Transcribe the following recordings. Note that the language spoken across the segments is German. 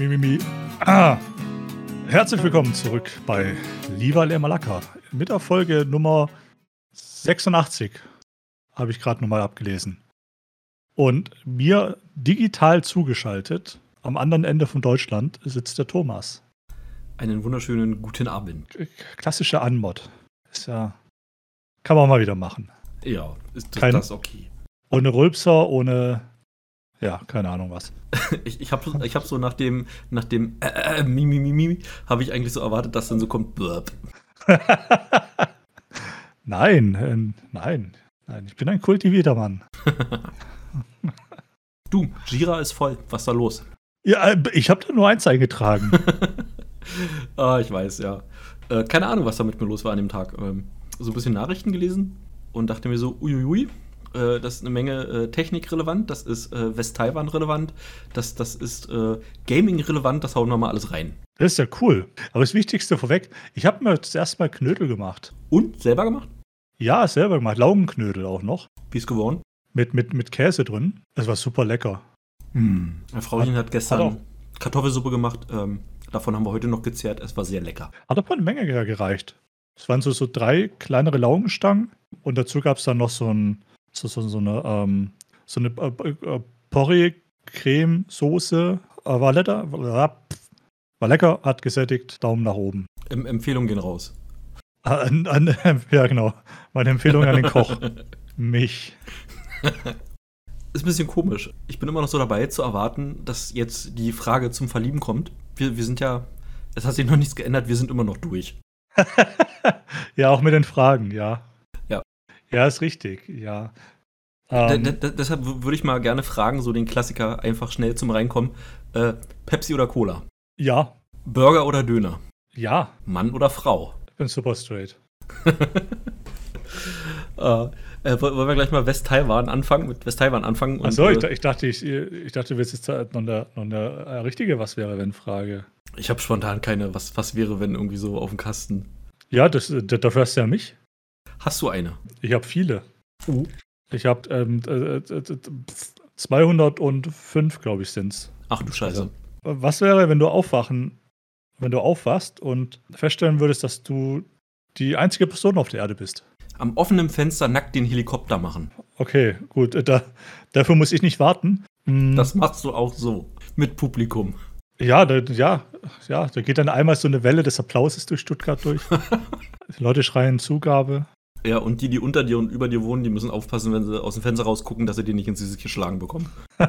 Mi, mi, mi. Ah. Herzlich willkommen zurück bei Liva Le Malaka. Mit der Folge Nummer 86 habe ich gerade nochmal abgelesen. Und mir digital zugeschaltet, am anderen Ende von Deutschland, sitzt der Thomas. Einen wunderschönen guten Abend. Klassische Anmod. Ist ja. Kann man mal wieder machen. Ja, ist das, Kein- das okay. Ohne Rülpser, ohne. Ja, keine Ahnung was. Ich, ich habe ich hab so nach dem, nach dem äh, äh, mi, mi, mi, mi, habe ich eigentlich so erwartet, dass dann so kommt Burp. Nein, äh, nein, nein. Ich bin ein kultivierter Mann. Du, Jira ist voll. Was ist da los? Ja, äh, ich habe da nur eins eingetragen. Ah, ich weiß, ja. Äh, keine Ahnung, was da mit mir los war an dem Tag. Ähm, so ein bisschen Nachrichten gelesen und dachte mir so, uiuiui, äh, das ist eine Menge äh, Technik relevant, das ist äh, West-Taiwan relevant, das, das ist äh, Gaming relevant, das hauen wir mal alles rein. Das ist ja cool. Aber das Wichtigste vorweg, ich habe mir zuerst mal Knödel gemacht. Und selber gemacht? Ja, selber gemacht. Laugenknödel auch noch. Wie ist geworden? Mit, mit, mit Käse drin. Das war super lecker. Hm. Mein Frauchen hat, Hat gestern auch- Kartoffelsuppe gemacht. Ähm, davon haben wir heute noch gezehrt. Es war sehr lecker. Hat aber eine Menge ge- gereicht. Es waren so, so drei kleinere Laugenstangen und dazu gab es dann noch so, ein, so, so, so eine, ähm, so eine äh, äh, Porree-Creme-Soße. Äh, war lecker. War lecker, hat gesättigt. Daumen nach oben. Em Empfehlungen gehen raus. An, an, ja, genau. Meine Empfehlung an den Koch. Mich. Ist ein bisschen komisch. Ich bin immer noch so dabei zu erwarten, dass jetzt die Frage zum Verlieben kommt. Wir, wir sind ja, es hat sich noch nichts geändert, wir sind immer noch durch. ja, auch mit den Fragen, ja. Ja. Ist richtig, ja. D- Ähm, d- d- deshalb würde ich mal gerne fragen, so den Klassiker einfach schnell zum Reinkommen. Äh, Pepsi oder Cola? ja, Burger oder Döner? ja, Mann oder Frau? ich bin super straight. Äh, äh, wollen wir gleich mal West-Taiwan anfangen, mit West-Taiwan anfangen? und, Achso, ich, äh, da- ich dachte, ich, ich dachte, du willst jetzt noch eine, noch eine äh, richtige Was wäre, wenn Frage. Ich habe spontan keine, was, was wäre, wenn irgendwie so auf dem Kasten. Ja, das, äh, dafür hast du ja mich. Hast du eine? Ich habe viele. Ich habe ähm, äh, äh, äh, 205, glaube ich, sind's. Ach du Scheiße. Also, Was wäre, wenn du aufwachen, wenn du aufwachst und feststellen würdest, dass du die einzige Person auf der Erde bist? Am offenen Fenster nackt den Helikopter machen. Okay, gut, äh, da, dafür muss ich nicht warten. Hm, Das machst du auch so. Mit Publikum. ja, da, ja, ja, da geht dann einmal so eine Welle des Applauses durch Stuttgart durch. Die Leute schreien Zugabe. Ja, und die, die unter dir und über dir wohnen, die müssen aufpassen, wenn sie aus dem Fenster rausgucken, dass sie dir nicht ins Gesicht geschlagen bekommen.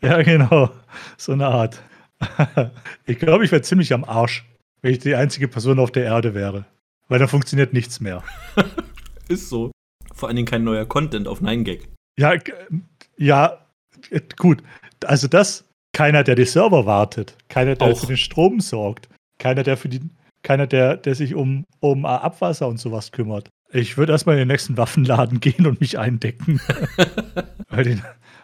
ja, genau, so eine Art. ich glaube, ich wäre ziemlich am Arsch, wenn ich die einzige Person auf der Erde wäre. Weil da funktioniert nichts mehr. Ist so. Vor allen Dingen kein neuer Content auf 9gag. Ja, ja, gut. Also das, keiner, der die Server wartet, keiner, der Auch. für den Strom sorgt, keiner, der für die, keiner, der, der sich um, um Abwasser und sowas kümmert. Ich würde erstmal in den nächsten Waffenladen gehen und mich eindecken. weil, die,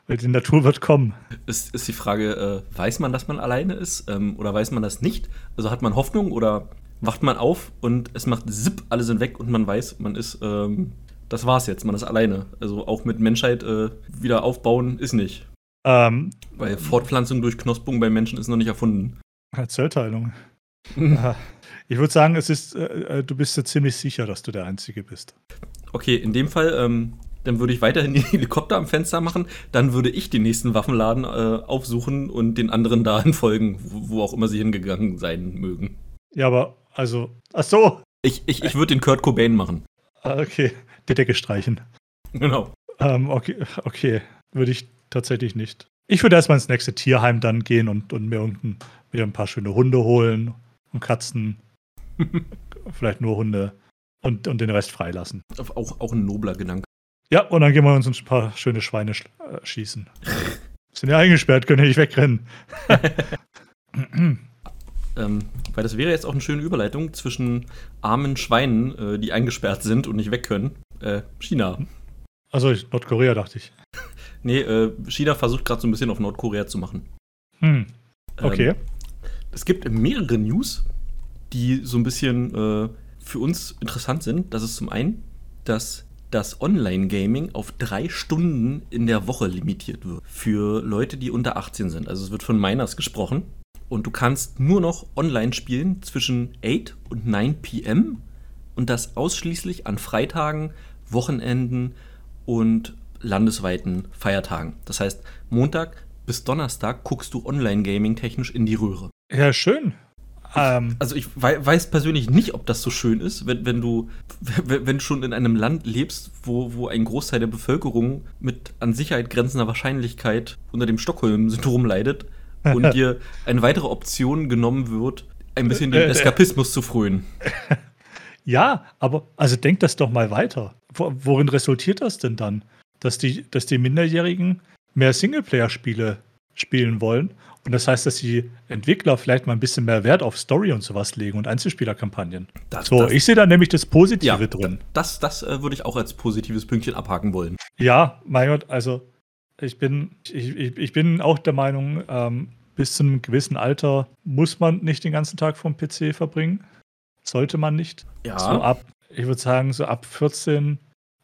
weil die Natur wird kommen. Ist, ist die Frage, äh, weiß man, dass man alleine ist? Ähm, oder weiß man das nicht? Also hat man Hoffnung oder wacht man auf und es macht zipp, alle sind weg und man weiß, man ist, ähm, das war's jetzt, man ist alleine. Also auch mit Menschheit äh, wieder aufbauen ist nicht. Ähm, Weil Fortpflanzung durch Knospung bei Menschen ist noch nicht erfunden. Zellteilung. Äh, Ich würde sagen, es ist, äh, äh, du bist dir ziemlich sicher, dass du der Einzige bist. Okay, in dem Fall, ähm, dann würde ich weiterhin den Helikopter am Fenster machen. Dann würde ich den nächsten Waffenladen äh, aufsuchen und den anderen dahin folgen, wo, wo auch immer sie hingegangen sein mögen. Ja, aber, also, ach so, Ich, ich, ich würde den Kurt Cobain machen. Ah, okay, die Decke streichen. Genau. Ähm, okay, okay, würde ich tatsächlich nicht. Ich würde erstmal ins nächste Tierheim dann gehen und, und mir, mir ein paar schöne Hunde holen und Katzen. Vielleicht nur Hunde und, und den Rest freilassen. Auch, auch ein nobler Gedanke. Ja, und dann gehen wir uns ein paar schöne Schweine sch äh, schießen. Sind ja eingesperrt, können ja nicht wegrennen. Ähm, weil das wäre jetzt auch eine schöne Überleitung zwischen armen Schweinen, äh, die eingesperrt sind und nicht weg können. Äh, China. Also Nordkorea dachte ich. Nee, äh, China versucht gerade so ein bisschen auf Nordkorea zu machen. Hm, Ähm, okay. Es gibt mehrere News, die so ein bisschen äh, für uns interessant sind. Das ist zum einen, dass dass Online-Gaming auf drei Stunden in der Woche limitiert wird. Für Leute, die unter 18 sind. Also es wird von Miners gesprochen. Und du kannst nur noch online spielen zwischen 8 und 9 p.m. Und das ausschließlich an Freitagen, Wochenenden und landesweiten Feiertagen. Das heißt, Montag bis Donnerstag guckst du Online-Gaming technisch in die Röhre. Ja, schön. Ähm, also ich weiß persönlich nicht, ob das so schön ist, wenn, wenn du wenn schon in einem Land lebst, wo, wo ein Großteil der Bevölkerung mit an Sicherheit grenzender Wahrscheinlichkeit unter dem Stockholm-Syndrom leidet und dir eine weitere Option genommen wird, ein bisschen den äh, äh, Eskapismus zu frönen. Ja, aber also denk das doch mal weiter. Worin resultiert das denn dann? Dass die, dass die Minderjährigen mehr Singleplayer-Spiele spielen wollen. Und das heißt, dass die Entwickler vielleicht mal ein bisschen mehr Wert auf Story und sowas legen und Einzelspielerkampagnen. Das, so, das, ich sehe da nämlich das Positive ja, drin. Das, das äh, würde ich auch als positives Pünktchen abhaken wollen. Ja, mein Gott, also ich bin, ich, ich, ich bin auch der Meinung, ähm, bis zu einem gewissen Alter muss man nicht den ganzen Tag vom PC verbringen. Sollte man nicht. Ja. So ab, ich würde sagen, so ab 14,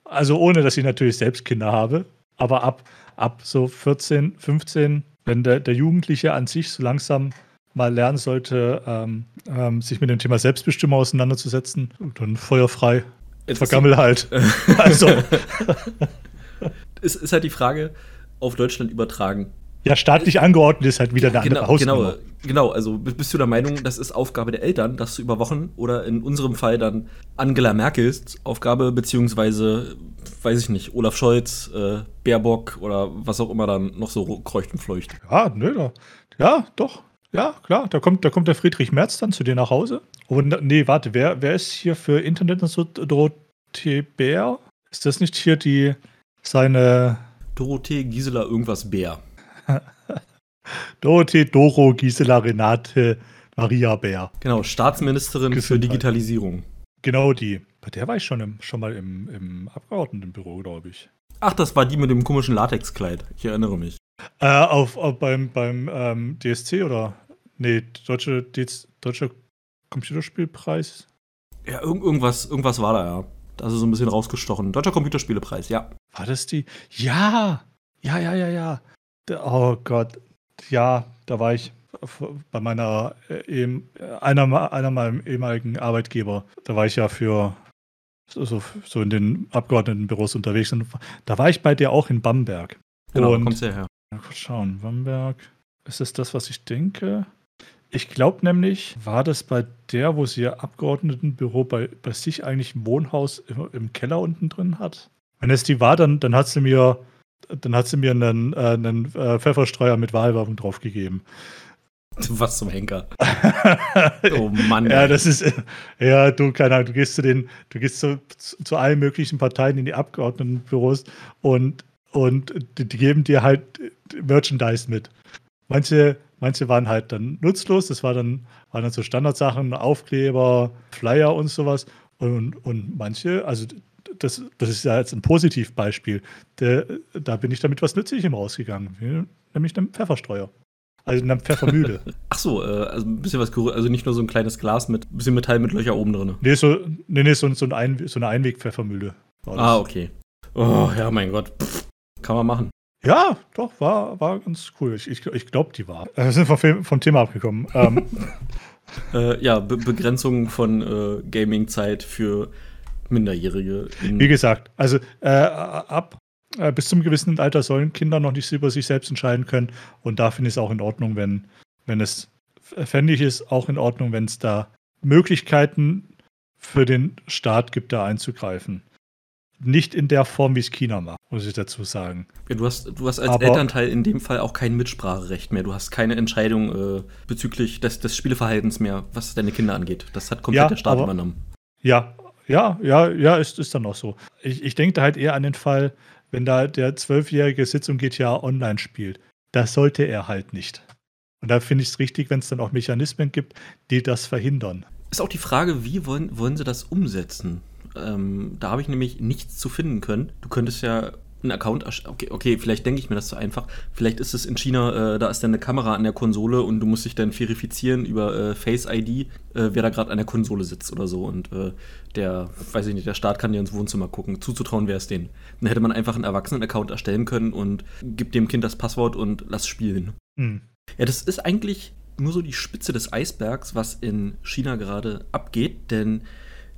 also ohne dass ich natürlich selbst Kinder habe, aber ab, ab so 14, 15 wenn der, der Jugendliche an sich so langsam mal lernen sollte, ähm, ähm, sich mit dem Thema Selbstbestimmung auseinanderzusetzen, dann feuerfrei. Jetzt Vergammel halt. also. es ist halt die Frage, auf Deutschland übertragen. Ja, staatlich angeordnet ist halt wieder eine genau, andere Hausnummer. Genau, genau, also bist du der Meinung, das ist Aufgabe der Eltern, das zu überwachen? Oder in unserem Fall dann Angela Merkels Aufgabe, beziehungsweise, weiß ich nicht, Olaf Scholz, äh, Baerbock oder was auch immer dann noch so kreucht und fleucht? Ja, nö, da, ja, doch. Ja, klar, da kommt, da kommt der Friedrich Merz dann zu dir nach Hause. Und nee, warte, wer, wer ist hier für Internet und so Dorothee Bär? Ist das nicht hier die seine Dorothee Gisela irgendwas Bär? Dorothee, Doro, Gisela, Renate, Maria Bär. Genau, Staatsministerin Gesundheit. für Digitalisierung. Genau die. Bei der war ich schon, im, schon mal im, im Abgeordnetenbüro, glaube ich. Ach, das war die mit dem komischen Latexkleid. Ich erinnere mich. Äh, auf, auf, beim beim ähm, DSC oder? Nee, Deutsche, Deutscher Computerspielpreis. Ja, irg irgendwas, irgendwas war da, ja. Also so ein bisschen rausgestochen. Deutscher Computerspielepreis, ja. War das die? Ja! Ja, ja, ja, ja. Oh Gott, ja, da war ich bei meiner äh, einer, einer meinem ehemaligen Arbeitgeber. Da war ich ja für so, so in den Abgeordnetenbüros unterwegs. Und da war ich bei dir auch in Bamberg. Genau, und, kommst du her. Mal kurz schauen. Bamberg. Ist das das, was ich denke? Ich glaube nämlich, war das bei der, wo sie ihr Abgeordnetenbüro bei, bei sich eigentlich ein Wohnhaus im, im Keller unten drin hat? Wenn es die war, dann, dann hat sie mir dann hat sie mir einen, äh, einen äh, Pfefferstreuer mit Wahlwerbung draufgegeben. Was zum Henker. oh Mann. ja, das ist, ja, du, keine Ahnung, du gehst zu den, du gehst zu, zu allen möglichen Parteien in die Abgeordnetenbüros und, und die, die geben dir halt Merchandise mit. Manche, manche waren halt dann nutzlos, das war dann, waren dann so Standardsachen, Aufkleber, Flyer und sowas. Und, und manche, also das, das ist ja jetzt ein Positivbeispiel. Der, da bin ich damit was Nützlichem rausgegangen, nämlich einem Pfefferstreuer. Also einer Pfeffermühle. Ach so, äh, also ein bisschen was, also nicht nur so ein kleines Glas mit ein bisschen Metall mit Löcher oben drin. Nee, so, nee, nee, so, so, ein Ein, so eine Einweg-Pfeffermühle. Ah, okay. Oh, ja, mein Gott. Pff, kann man machen. Ja, doch, war, war ganz cool. Ich, ich, ich glaube, die war. Wir sind vom, vom Thema abgekommen. ähm. äh, ja, Be Begrenzung von äh, Gaming-Zeit für Minderjährige. Wie gesagt, also äh, ab äh, bis zum gewissen Alter sollen Kinder noch nicht über sich selbst entscheiden können. Und da finde ich es auch in Ordnung, wenn, wenn es, fände ich es auch in Ordnung, wenn es da Möglichkeiten für den Staat gibt, da einzugreifen. Nicht in der Form, wie es China macht, muss ich dazu sagen. Ja, du, hast, du hast als Aber, Elternteil in dem Fall auch kein Mitspracherecht mehr. Du hast keine Entscheidung äh, bezüglich des, des Spieleverhaltens mehr, was deine Kinder angeht. Das hat komplett ja, der Staat aber, übernommen. Ja, ja, ja, ja, ist, ist dann auch so. Ich, ich denke halt eher an den Fall, wenn da der zwölfjährige Sitzung GTA online spielt. Das sollte er halt nicht. Und da finde ich es richtig, wenn es dann auch Mechanismen gibt, die das verhindern. Ist auch die Frage, wie wollen, wollen sie das umsetzen? Ähm, da habe ich nämlich nichts zu finden können. Du könntest ja einen Account okay, okay, vielleicht denke ich mir das zu einfach. Vielleicht ist es in China, äh, da ist dann eine Kamera an der Konsole und du musst dich dann verifizieren über äh, Face ID, äh, wer da gerade an der Konsole sitzt oder so. Und äh, der, weiß ich nicht, der Staat kann dir ins Wohnzimmer gucken. Zuzutrauen wäre es denen. Dann hätte man einfach einen Erwachsenen-Account erstellen können und gibt dem Kind das Passwort und lass spielen. Hm. Ja, das ist eigentlich nur so die Spitze des Eisbergs, was in China gerade abgeht, denn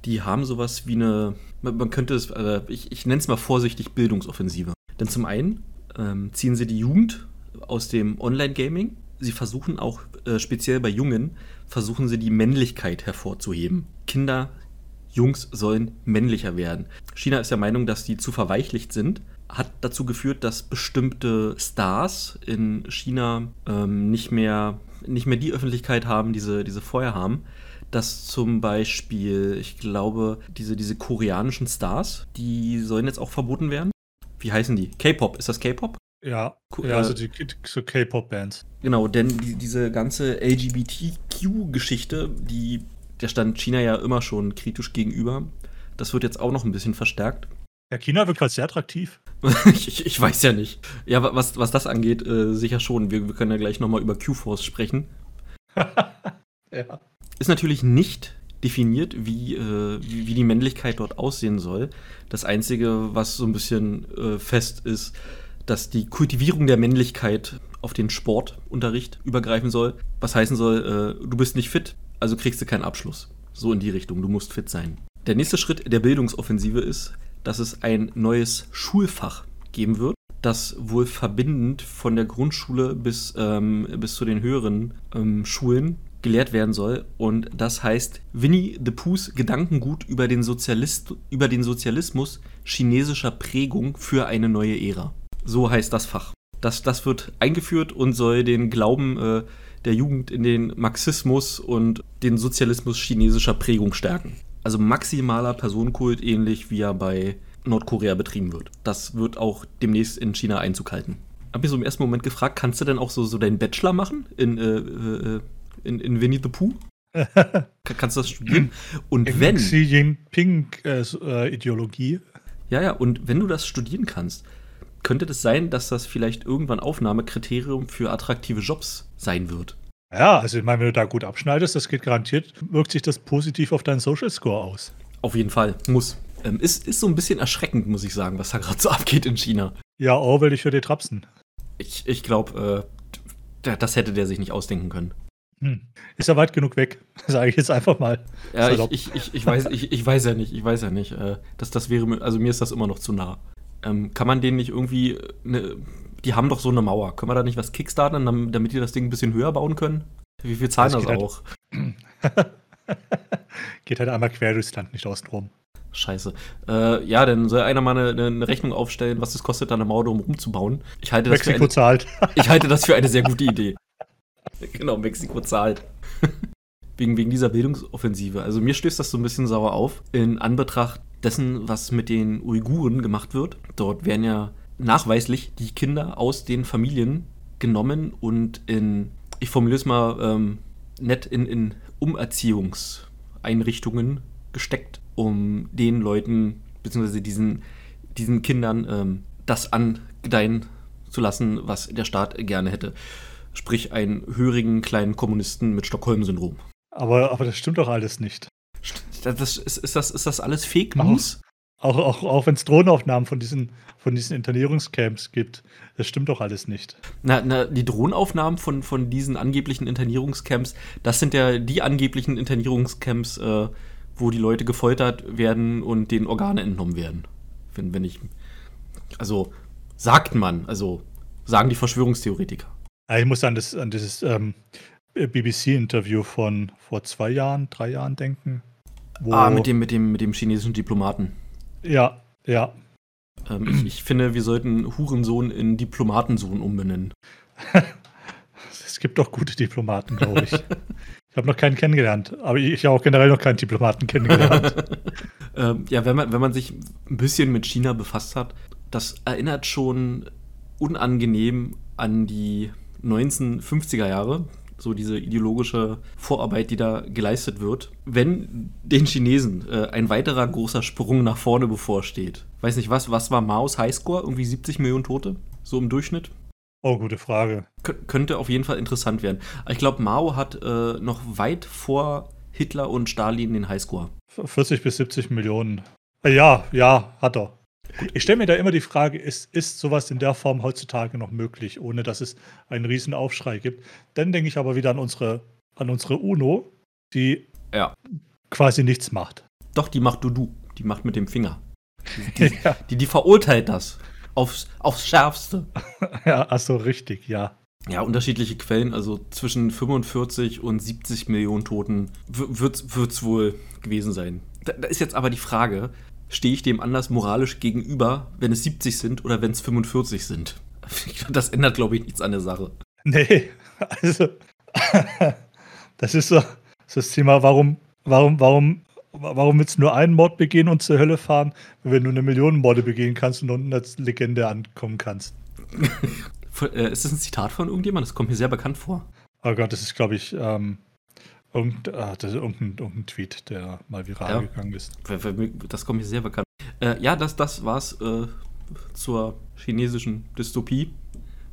die haben sowas wie eine, man könnte es, äh, ich, ich nenne es mal vorsichtig Bildungsoffensive. Denn zum einen ähm, ziehen sie die Jugend aus dem Online-Gaming. Sie versuchen auch, äh, speziell bei Jungen, versuchen sie die Männlichkeit hervorzuheben. Kinder, Jungs sollen männlicher werden. China ist der Meinung, dass die zu verweichlicht sind. Hat dazu geführt, dass bestimmte Stars in China ähm, nicht, mehr, nicht mehr die Öffentlichkeit haben, die sie, die sie vorher haben dass zum Beispiel, ich glaube, diese, diese koreanischen Stars, die sollen jetzt auch verboten werden. Wie heißen die? K-Pop, ist das K-Pop? Ja, ja, also die so K-Pop-Bands. Genau, denn die, diese ganze LGBTQ-Geschichte, die der stand China ja immer schon kritisch gegenüber. Das wird jetzt auch noch ein bisschen verstärkt. Ja, China wirkt halt sehr attraktiv. ich, ich, ich, weiß ja nicht. Ja, was, was das angeht, äh, sicher schon. Wir, wir können ja gleich nochmal über Q-Force sprechen. ja. Ist natürlich nicht definiert, wie, äh, wie, wie, die Männlichkeit dort aussehen soll. Das Einzige, was so ein bisschen äh, fest ist, dass die Kultivierung der Männlichkeit auf den Sportunterricht übergreifen soll. Was heißen soll, äh, du bist nicht fit, also kriegst du keinen Abschluss. So in die Richtung, du musst fit sein. Der nächste Schritt der Bildungsoffensive ist, dass es ein neues Schulfach geben wird, das wohl verbindend von der Grundschule bis, ähm, bis zu den höheren ähm, Schulen gelehrt werden soll. Und das heißt Winnie the Poohs Gedankengut über den, Sozialist, über den Sozialismus chinesischer Prägung für eine neue Ära. So heißt das Fach. Das, das wird eingeführt und soll den Glauben äh, der Jugend in den Marxismus und den Sozialismus chinesischer Prägung stärken. Also maximaler Personenkult, ähnlich wie er bei Nordkorea betrieben wird. Das wird auch demnächst in China Einzug halten. Hab mich so im ersten Moment gefragt, kannst du denn auch so, so deinen Bachelor machen in äh, äh, in, in Winnie the Pooh. Kannst du das studieren? Und in wenn. Xi Jinping-Ideologie. Äh, ja, ja, und wenn du das studieren kannst, könnte das sein, dass das vielleicht irgendwann Aufnahmekriterium für attraktive Jobs sein wird. Ja, also ich meine, wenn du da gut abschneidest, das geht garantiert, wirkt sich das positiv auf deinen Social Score aus. Auf jeden Fall, muss. Ähm, ist, ist so ein bisschen erschreckend, muss ich sagen, was da gerade so abgeht in China. Ja, oh, will ich für die Trapsen. Ich, ich glaube, äh, das hätte der sich nicht ausdenken können. Hm. Ist er weit genug weg? Sage ich jetzt einfach mal. Ja, ich, ich, ich, ich, weiß, ich, ich weiß ja nicht, ich weiß ja nicht. Äh, das, das wäre, also mir ist das immer noch zu nah. Ähm, kann man denen nicht irgendwie, ne, die haben doch so eine Mauer. Können wir da nicht was kickstarten, damit die das Ding ein bisschen höher bauen können? Wie viel zahlen das, das halt auch? Halt geht halt einmal quer durchs Land, nicht außen rum. Scheiße. Äh, ja, dann soll einer mal eine, eine, Rechnung aufstellen, was es kostet, da eine Mauer drum rumzubauen. Ich halte das Mexiko für eine, zahlt. ich halte das für eine sehr gute Idee. genau, Mexiko zahlt. wegen, wegen dieser Bildungsoffensive. Also mir stößt das so ein bisschen sauer auf, in Anbetracht dessen, was mit den Uiguren gemacht wird. Dort werden ja nachweislich die Kinder aus den Familien genommen und in, ich formuliere es mal ähm, nett, in, in Umerziehungseinrichtungen gesteckt, um den Leuten, beziehungsweise diesen, diesen Kindern ähm, das angedeihen zu lassen, was der Staat gerne hätte. Sprich, einen hörigen kleinen Kommunisten mit Stockholm-Syndrom. Aber, aber das stimmt doch alles nicht. Das, ist, ist, das, ist das alles Fake News? Auch, auch, auch wenn es Drohnenaufnahmen von diesen, von diesen Internierungscamps gibt, das stimmt doch alles nicht. Na, na, die Drohnenaufnahmen von, von diesen angeblichen Internierungscamps, das sind ja die angeblichen Internierungscamps, äh, wo die Leute gefoltert werden und denen Organe entnommen werden. Wenn, wenn ich. Also, sagt man, also sagen die Verschwörungstheoretiker. Ich muss an, das, an dieses ähm, BBC-Interview von vor zwei Jahren, drei Jahren denken. ah, mit dem, mit, dem, mit dem chinesischen Diplomaten. Ja, ja. Ähm, ich, ich, finde, wir sollten Hurensohn in Diplomatensohn umbenennen. es gibt doch gute Diplomaten, glaube ich. ich habe noch keinen kennengelernt, aber ich habe auch generell noch keinen Diplomaten kennengelernt. ähm, ja, wenn man, wenn man sich ein bisschen mit China befasst hat, das erinnert schon unangenehm an die 1950er Jahre, so diese ideologische Vorarbeit, die da geleistet wird. Wenn den Chinesen äh, ein weiterer großer Sprung nach vorne bevorsteht, weiß nicht was, was war Maos Highscore? Irgendwie 70 Millionen Tote? So im Durchschnitt? Oh, gute Frage. Kön könnte auf jeden Fall interessant werden. Ich glaube, Mao hat äh, noch weit vor Hitler und Stalin den Highscore. 40 bis 70 Millionen. Äh, ja, ja, hat er. Ich stelle mir da immer die Frage, ist, ist sowas in der Form heutzutage noch möglich, ohne dass es einen riesen Aufschrei gibt? Dann denke ich aber wieder an unsere, an unsere UNO, die ja. quasi nichts macht. Doch, die macht Dudu. Die macht mit dem Finger. Die, die, ja. die, die, verurteilt das. Aufs, aufs Schärfste. ja, achso, richtig, ja. Ja, unterschiedliche Quellen, also zwischen 45 und 70 Millionen Toten wird es wohl gewesen sein. Da, da ist jetzt aber die Frage, stehe ich dem anders moralisch gegenüber, wenn es 70 sind oder wenn es 45 sind. Das ändert, glaube ich, nichts an der Sache. Nee, also das ist so das Thema, warum, warum, warum, warum willst du nur einen Mord begehen und zur Hölle fahren, wenn du eine Million Morde begehen kannst und unten als Legende ankommen kannst? Äh, ist das ein Zitat von irgendjemand? Das kommt mir sehr bekannt vor. Oh Gott, das ist, glaube ich, ähm, Irgend, ah, das ist irgendein, irgendein, Tweet, der mal viral ja. gegangen ist. Das kommt mir sehr bekannt. Äh, ja, das, das war's äh, zur chinesischen Dystopie.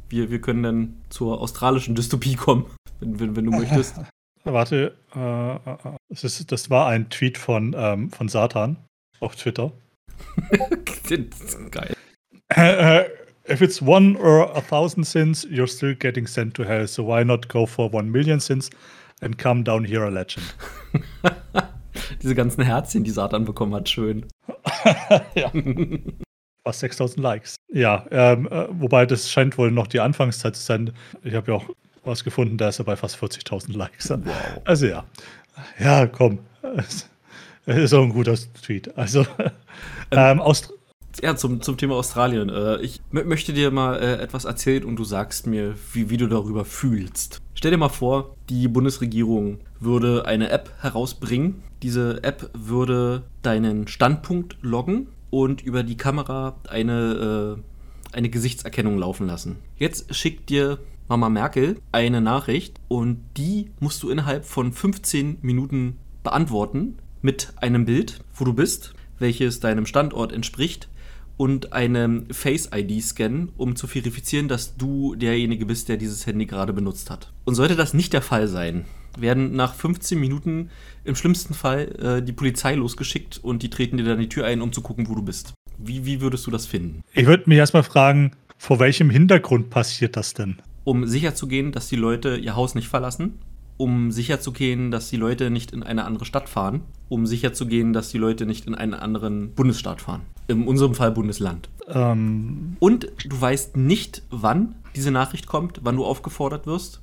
Wir, wir können dann zur australischen Dystopie kommen, wenn, wenn, wenn du möchtest. Warte, äh, äh, das, ist, das war ein Tweet von, ähm, von Satan auf Twitter. Geil. Äh, äh, if it's one or a thousand sins, you're still getting sent to hell. So why not go for one million sins? And come down here a legend. Diese ganzen Herzchen, die Satan bekommen hat, schön. ja. Fast 6000 Likes. Ja, ähm, äh, wobei das scheint wohl noch die Anfangszeit zu sein. Ich habe ja auch was gefunden, da ist er bei fast 40.000 Likes. Wow. Also ja. Ja, komm. Es ist auch ein guter Tweet. Also, ähm, Aust ja, zum, zum Thema Australien. Äh, ich möchte dir mal äh, etwas erzählen und du sagst mir, wie, wie du darüber fühlst. Stell dir mal vor, die Bundesregierung würde eine App herausbringen. Diese App würde deinen Standpunkt loggen und über die Kamera eine, äh, eine Gesichtserkennung laufen lassen. Jetzt schickt dir Mama Merkel eine Nachricht und die musst du innerhalb von 15 Minuten beantworten mit einem Bild, wo du bist, welches deinem Standort entspricht und eine Face-ID scannen, um zu verifizieren, dass du derjenige bist, der dieses Handy gerade benutzt hat. Und sollte das nicht der Fall sein, werden nach 15 Minuten im schlimmsten Fall äh, die Polizei losgeschickt und die treten dir dann die Tür ein, um zu gucken, wo du bist. Wie, wie würdest du das finden? Ich würde mich erstmal fragen, vor welchem Hintergrund passiert das denn? Um sicherzugehen, dass die Leute ihr Haus nicht verlassen um sicherzugehen, dass die Leute nicht in eine andere Stadt fahren, um sicherzugehen, dass die Leute nicht in einen anderen Bundesstaat fahren. In unserem Fall Bundesland. Ähm. Und du weißt nicht, wann diese Nachricht kommt, wann du aufgefordert wirst.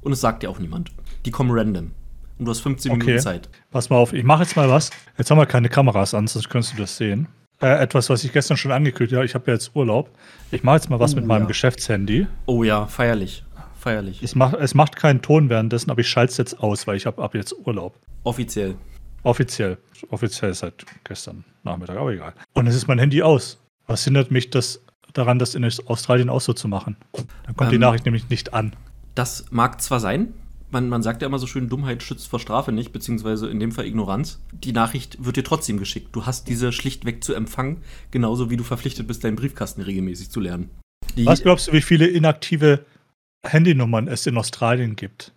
Und es sagt dir auch niemand. Die kommen random. Und du hast 15 okay. Minuten Zeit. Pass mal auf, ich mache jetzt mal was. Jetzt haben wir keine Kameras an, sonst könntest du das sehen. Äh, etwas, was ich gestern schon angekündigt habe. Ich habe ja jetzt Urlaub. Ich mache jetzt mal was oh, mit meinem Geschäftshandy. Oh ja, feierlich feierlich. Es macht, es macht keinen Ton währenddessen, aber ich schalte es jetzt aus, weil ich habe ab jetzt Urlaub. Offiziell. Offiziell. Offiziell seit gestern Nachmittag, aber egal. Und es ist mein Handy aus. Was hindert mich das daran, das in Australien auch so zu machen? Dann kommt ähm, die Nachricht nämlich nicht an. Das mag zwar sein, man, man, sagt ja immer so schön, Dummheit schützt vor Strafe nicht, beziehungsweise in dem Fall Ignoranz. Die Nachricht wird dir trotzdem geschickt. Du hast diese schlichtweg zu empfangen, genauso wie du verpflichtet bist, deinen Briefkasten regelmäßig zu lernen. Die Was glaubst du, wie viele inaktive Handynummern es in Australien gibt.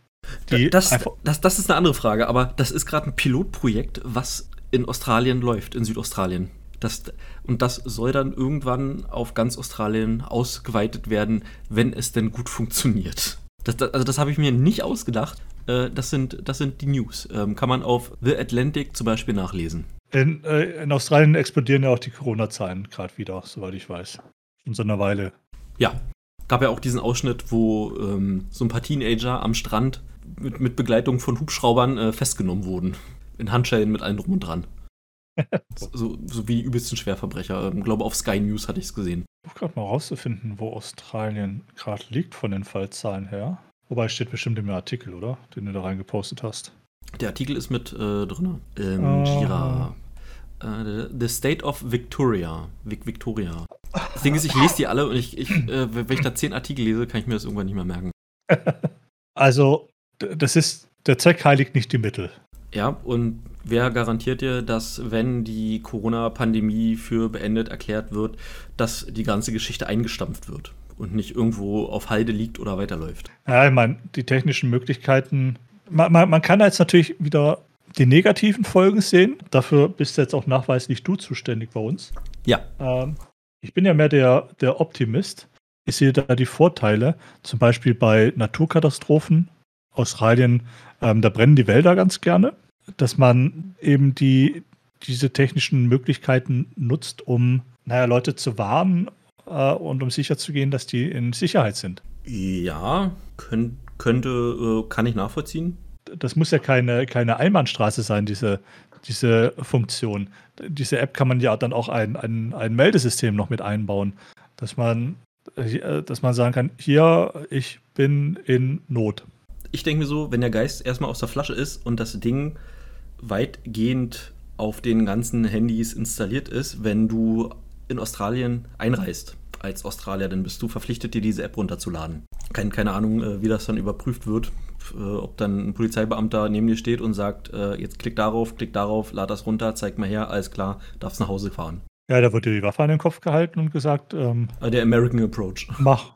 Das, das, das, ist eine andere Frage, aber das ist gerade ein Pilotprojekt, was in Australien läuft, in Südaustralien. Das, und das soll dann irgendwann auf ganz Australien ausgeweitet werden, wenn es denn gut funktioniert. Das, also das habe ich mir nicht ausgedacht. Äh, das, sind, das sind die News. Ähm, kann man auf The Atlantic zum Beispiel nachlesen. In, äh, in Australien explodieren ja auch die Corona-Zahlen gerade wieder, soweit ich weiß. In so einer Weile. Ja, gab ja auch diesen Ausschnitt, wo ähm, so ein paar Teenager am Strand mit, mit Begleitung von Hubschraubern äh, festgenommen wurden. In Handschellen mit allem drum und dran. so, so wie die übelsten Schwerverbrecher. Ich ähm, glaube, auf Sky News hatte ich es gesehen. Ich versuche gerade mal rauszufinden, wo Australien gerade liegt von den Fallzahlen her. Wobei steht bestimmt im Artikel, oder? Den du da reingepostet hast. Der Artikel ist mit äh, drin. Ähm, uh. Gira. Uh, the State of Victoria. Vic Victoria. Das Ding ist, ich lese die alle und ich, ich äh, wenn ich da zehn Artikel lese, kann ich mir das irgendwann nicht mehr merken. Also, das ist, der Zweck heiligt nicht die Mittel. Ja, und wer garantiert dir, dass, wenn die Corona-Pandemie für beendet erklärt wird, dass die ganze Geschichte eingestampft wird und nicht irgendwo auf Halde liegt oder weiterläuft? Ja, ich meine, die technischen Möglichkeiten. Man, man, man kann jetzt natürlich wieder die negativen Folgen sehen. Dafür bist jetzt auch nachweislich du zuständig bei uns. Ja. Ähm, ich bin ja mehr der, der Optimist. Ich sehe da die Vorteile, zum Beispiel bei Naturkatastrophen. Australien, ähm, da brennen die Wälder ganz gerne, dass man eben die, diese technischen Möglichkeiten nutzt, um naja, Leute zu warnen äh, und um sicherzugehen, dass die in Sicherheit sind. Ja, könnt, könnte, äh, kann ich nachvollziehen. Das muss ja keine, keine Einbahnstraße sein, diese, diese Funktion. Diese App kann man ja dann auch ein, ein, ein Meldesystem noch mit einbauen, dass man, äh, dass man sagen kann, hier, ich bin in Not ich denke mir so, wenn der Geist erstmal aus der Flasche ist und das Ding weitgehend auf den ganzen Handys installiert ist, wenn du in Australien einreist als Australier, dann bist du verpflichtet, dir diese App runterzuladen. Kein, keine Ahnung, äh, wie das dann überprüft wird, äh, ob dann ein Polizeibeamter neben dir steht und sagt, äh, jetzt klick darauf, klick darauf, lad das runter, zeig mal her, alles klar, darfst nach Hause fahren. Ja, da wird dir die Waffe an den Kopf gehalten und gesagt, ähm, der American Approach. Mach.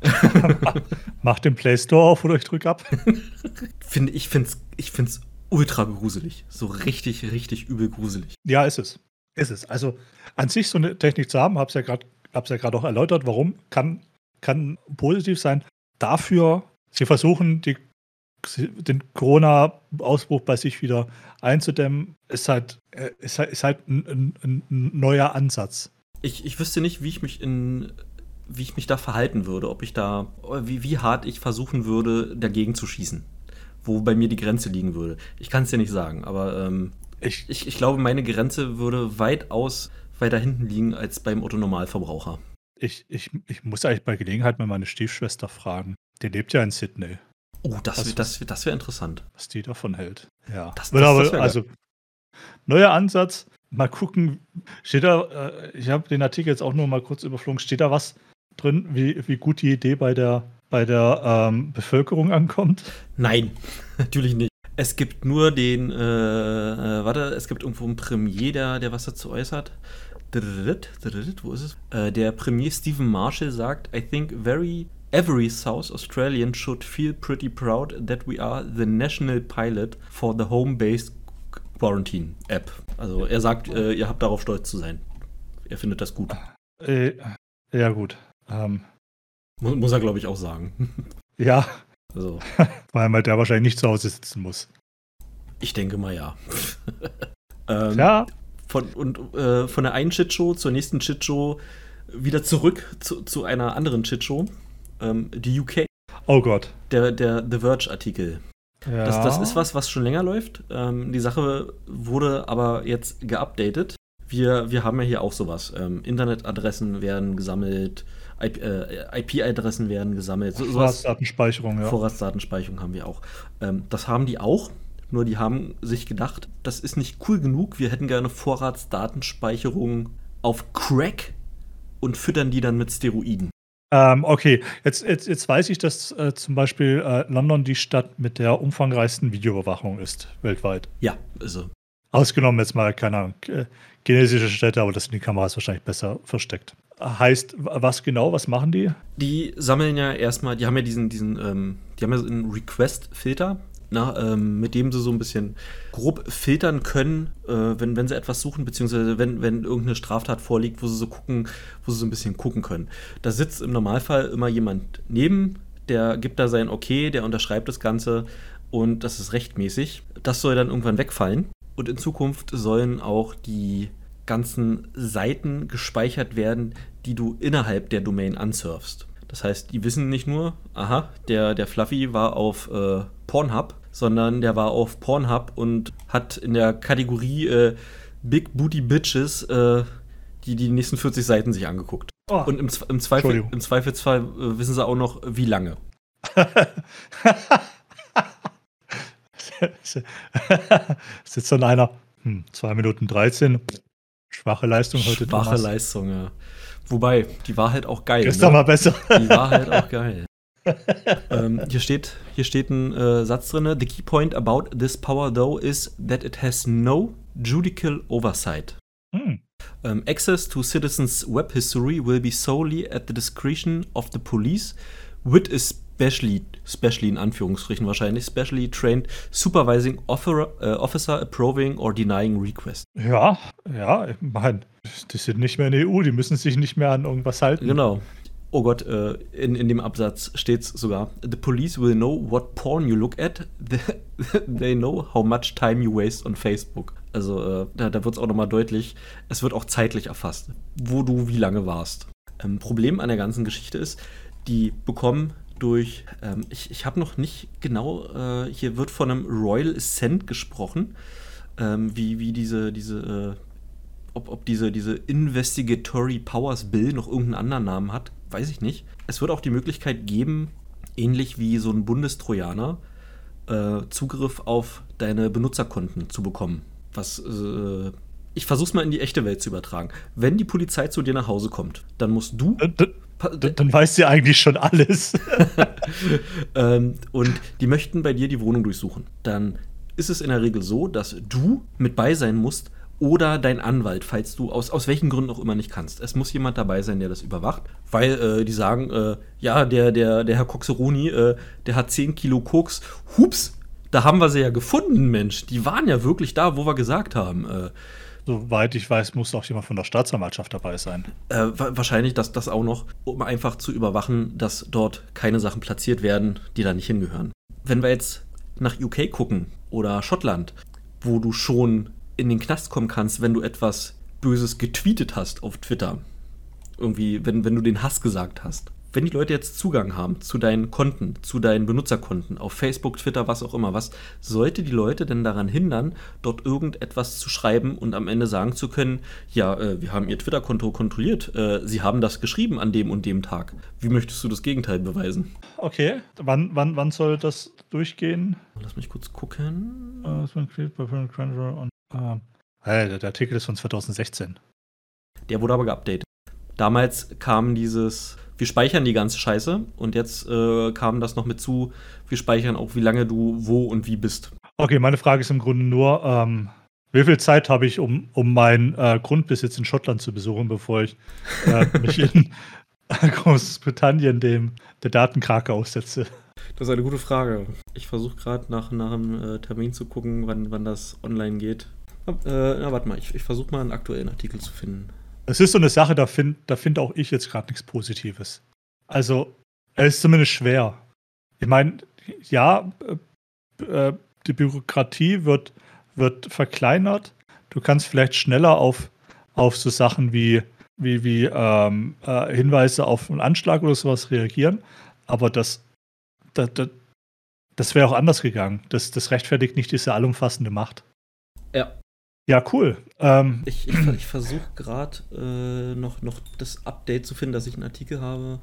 Mach den Play Store auf oder ich drück ab. Find, ich finde es ich find's ultra gruselig. So richtig, richtig übel gruselig. Ja, ist es. Ist es. Also an sich so eine Technik zu haben, hab's ja gerade hab's ja gerade auch erläutert, warum, kann, kann positiv sein. Dafür, sie versuchen, die, den Corona-Ausbruch bei sich wieder einzudämmen, ist halt, äh, ist halt, ist halt ein, ein, ein neuer Ansatz. Ich, ich wüsste nicht, wie ich mich in wie ich mich da verhalten würde, ob ich da, wie, wie hart ich versuchen würde, dagegen zu schießen. Wo bei mir die Grenze liegen würde. Ich kann es dir nicht sagen, aber ähm, ich, ich, ich, glaube, meine Grenze würde weitaus weiter hinten liegen als beim Otto-Normalverbraucher. Ich, ich, ich muss eigentlich bei Gelegenheit mal meine Stiefschwester fragen. Die lebt ja in Sydney. Oh, das, was, das, das wäre interessant. Was die davon hält. Ja. Das, das, aber, also, neuer Ansatz. Mal gucken. Steht da, äh, ich habe den Artikel jetzt auch nur mal kurz überflogen. Steht da was drin, wie, wie gut die Idee bei der, bei der ähm, Bevölkerung ankommt? Nein, natürlich nicht. Es gibt nur den, äh, äh, warte, es gibt irgendwo einen Premier, der, der was dazu äußert. Wo ist es? Äh, der Premier Stephen Marshall sagt, I think very every South Australian should feel pretty proud that we are the national pilot for the home-based quarantine app. Also er sagt, äh, ihr habt darauf stolz zu sein. Er findet das gut. Äh, ja, gut. Ähm, muss, muss er, glaube ich, auch sagen. Ja. Also. Weil man der wahrscheinlich nicht zu Hause sitzen muss. Ich denke mal ja. ähm, ja. Von, und äh, von der einen Shitshow zur nächsten Shitshow wieder zurück zu, zu einer anderen Shitshow. Ähm, die UK. Oh Gott. Der, der The Verge-Artikel. Ja. Das, das ist was, was schon länger läuft. Ähm, die Sache wurde aber jetzt geupdatet. Wir, wir haben ja hier auch sowas. Ähm, Internetadressen werden gesammelt, IP-Adressen IP werden gesammelt. So, Vorratsdatenspeicherung, ja. Vorratsdatenspeicherung haben wir auch. Ähm, das haben die auch, nur die haben sich gedacht, das ist nicht cool genug. Wir hätten gerne Vorratsdatenspeicherung auf Crack und füttern die dann mit Steroiden. Ähm, okay, jetzt, jetzt, jetzt weiß ich, dass äh, zum Beispiel äh, London die Stadt mit der umfangreichsten Videoüberwachung ist, weltweit. Ja, also. Ausgenommen jetzt mal, keine Ahnung, äh, chinesische Städte, aber das sind die Kameras wahrscheinlich besser versteckt. Heißt, was genau, was machen die? Die sammeln ja erstmal, die haben ja diesen, diesen, ähm, die haben ja einen Request-Filter, ähm, mit dem sie so ein bisschen grob filtern können, äh, wenn, wenn sie etwas suchen, beziehungsweise wenn, wenn irgendeine Straftat vorliegt, wo sie so gucken, wo sie so ein bisschen gucken können. Da sitzt im Normalfall immer jemand neben, der gibt da sein Okay, der unterschreibt das Ganze und das ist rechtmäßig. Das soll dann irgendwann wegfallen. Und in Zukunft sollen auch die ganzen Seiten gespeichert werden, die du innerhalb der Domain ansurfst. Das heißt, die wissen nicht nur, aha, der, der Fluffy war auf äh, Pornhub, sondern der war auf Pornhub und hat in der Kategorie äh, Big Booty Bitches äh, die, die nächsten 40 Seiten sich angeguckt. Oh. Und im, im, Zweifel, im Zweifelsfall äh, wissen sie auch noch, wie lange. Sitzt dann einer, hm, 2 Minuten 13, Schwache Leistung heute. Schwache Thomas. Leistung, ja. Wobei, die war halt auch geil. Gestern ne? war besser. Die war halt auch geil. ähm, hier, steht, hier steht ein äh, Satz drin: The key point about this power, though, is that it has no judicial oversight. Hm. Um, access to citizens' web history will be solely at the discretion of the police, with especially, specially in Anführungsstrichen wahrscheinlich, specially trained supervising offer, uh, officer approving or denying request. Ja, ja, ich meine, die sind nicht mehr in der EU, die müssen sich nicht mehr an irgendwas halten. Genau. Oh Gott, äh, in, in dem Absatz steht es sogar: The police will know what porn you look at. They know how much time you waste on Facebook. Also äh, da, da wird es auch nochmal deutlich, es wird auch zeitlich erfasst, wo du wie lange warst. Ähm, Problem an der ganzen Geschichte ist, die bekommen durch, ähm, ich, ich habe noch nicht genau, äh, hier wird von einem Royal Ascent gesprochen, ähm, wie, wie diese, diese äh, ob, ob diese, diese Investigatory Powers Bill noch irgendeinen anderen Namen hat, weiß ich nicht. Es wird auch die Möglichkeit geben, ähnlich wie so ein Bundestrojaner, äh, Zugriff auf deine Benutzerkonten zu bekommen. Was äh, ich versuch's mal in die echte Welt zu übertragen. Wenn die Polizei zu dir nach Hause kommt, dann musst du. Dann, dann, dann weiß sie eigentlich schon alles. ähm, und die möchten bei dir die Wohnung durchsuchen. Dann ist es in der Regel so, dass du mit bei sein musst, oder dein Anwalt, falls du aus, aus welchen Gründen auch immer nicht kannst. Es muss jemand dabei sein, der das überwacht, weil äh, die sagen, äh, ja, der, der, der Herr Coxeroni, äh, der hat 10 Kilo Koks. Hups, da haben wir sie ja gefunden, Mensch. Die waren ja wirklich da, wo wir gesagt haben. Äh. Soweit ich weiß, muss auch jemand von der Staatsanwaltschaft dabei sein. Äh, wahrscheinlich das, das auch noch, um einfach zu überwachen, dass dort keine Sachen platziert werden, die da nicht hingehören. Wenn wir jetzt nach UK gucken oder Schottland, wo du schon in den Knast kommen kannst, wenn du etwas Böses getweetet hast auf Twitter. Irgendwie, wenn, wenn du den Hass gesagt hast. Wenn die Leute jetzt Zugang haben zu deinen Konten, zu deinen Benutzerkonten, auf Facebook, Twitter, was auch immer, was sollte die Leute denn daran hindern, dort irgendetwas zu schreiben und am Ende sagen zu können, ja, äh, wir haben ihr Twitter-Konto kontrolliert, äh, sie haben das geschrieben an dem und dem Tag. Wie möchtest du das Gegenteil beweisen? Okay, wann, wann, wann soll das durchgehen? Lass mich kurz gucken. Uh, der Artikel ist von 2016. Der wurde aber geupdatet. Damals kam dieses, wir speichern die ganze Scheiße und jetzt äh, kam das noch mit zu, wir speichern auch, wie lange du wo und wie bist. Okay, meine Frage ist im Grunde nur, ähm, wie viel Zeit habe ich, um, um meinen äh, Grundbesitz in Schottland zu besuchen, bevor ich äh, mich in Großbritannien dem der Datenkrake aussetze? Das ist eine gute Frage. Ich versuche gerade nach, nach einem äh, Termin zu gucken, wann, wann das online geht. Äh, na, warte mal, ich, ich versuche mal einen aktuellen Artikel zu finden. Es ist so eine Sache, da finde da find auch ich jetzt gerade nichts Positives. Also, es ist zumindest schwer. Ich meine, ja, äh, äh, die Bürokratie wird, wird verkleinert. Du kannst vielleicht schneller auf, auf so Sachen wie, wie, wie ähm, äh, Hinweise auf einen Anschlag oder sowas reagieren. Aber das, das, das, das wäre auch anders gegangen. Das, das rechtfertigt nicht diese allumfassende Macht. Ja, ja, cool. Ähm, ich, ich, ich versuche gerade äh, noch, noch das Update zu finden, dass ich einen Artikel habe.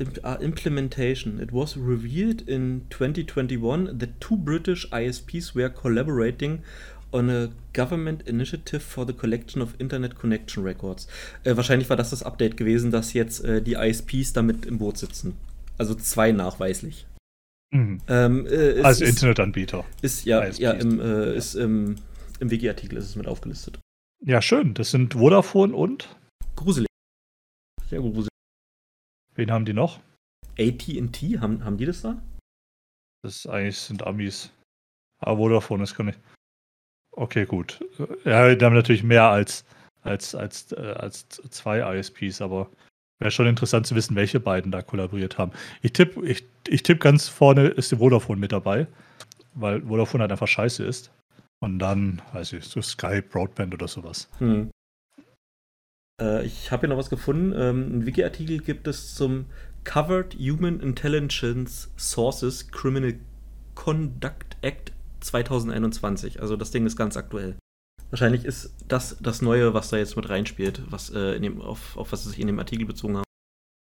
Uh, implementation. It was revealed in 2021 that two British ISPs were collaborating on a government initiative for the collection of Internet Connection Records. Äh, wahrscheinlich war das das Update gewesen, dass jetzt äh, die ISPs damit im Boot sitzen. Also zwei nachweislich. Mhm. Ähm, äh, also Internetanbieter. Ist ja, ja im, äh, ist im im Wiki-Artikel ist es mit aufgelistet. Ja, schön. Das sind Vodafone und? Gruselig. Sehr gruselig. Wen haben die noch? AT&T, haben, haben die das da? Das ist eigentlich sind Amis. Aber Vodafone ist gar nicht. Okay, gut. Ja, die haben natürlich mehr als, als, als, äh, als zwei ISPs, aber wäre schon interessant zu wissen, welche beiden da kollaboriert haben. Ich tippe ich, ich tipp ganz vorne ist die Vodafone mit dabei, weil Vodafone halt einfach scheiße ist. Und dann, weiß ich, so Sky Broadband oder sowas. Hm. Äh, ich habe hier noch was gefunden. Ähm, ein Wiki-Artikel gibt es zum Covered Human Intelligence Sources Criminal Conduct Act 2021. Also das Ding ist ganz aktuell. Wahrscheinlich ist das das Neue, was da jetzt mit reinspielt, was, äh, dem, auf, auf was sie sich in dem Artikel bezogen haben.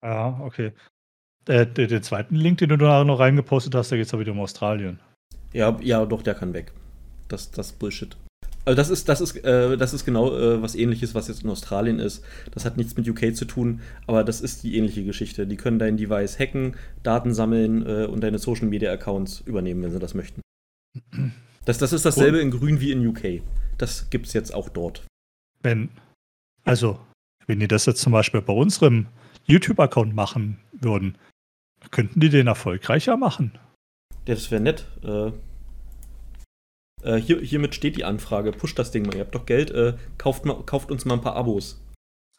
Ja, okay. Äh, den, den, zweiten Link, den du da noch reingepostet hast, da geht es aber wieder um Australien. Ja, ja, doch, der kann weg das, das Bullshit. Also das ist, das ist, äh, das ist genau äh, was ähnliches, was jetzt in Australien ist. Das hat nichts mit UK zu tun, aber das ist die ähnliche Geschichte. Die können dein Device hacken, Daten sammeln äh, und deine Social Media Accounts übernehmen, wenn sie das möchten. Das, das ist dasselbe in Grün wie in UK. Das gibt es jetzt auch dort. Wenn, also, wenn die das jetzt zum Beispiel bei unserem YouTube-Account machen würden, könnten die den erfolgreicher machen. Ja, das wäre nett. Äh, äh, hier, hiermit steht die Anfrage. Pusht das Ding mal. Ihr habt doch Geld. Äh, kauft, mal, kauft uns mal ein paar Abos.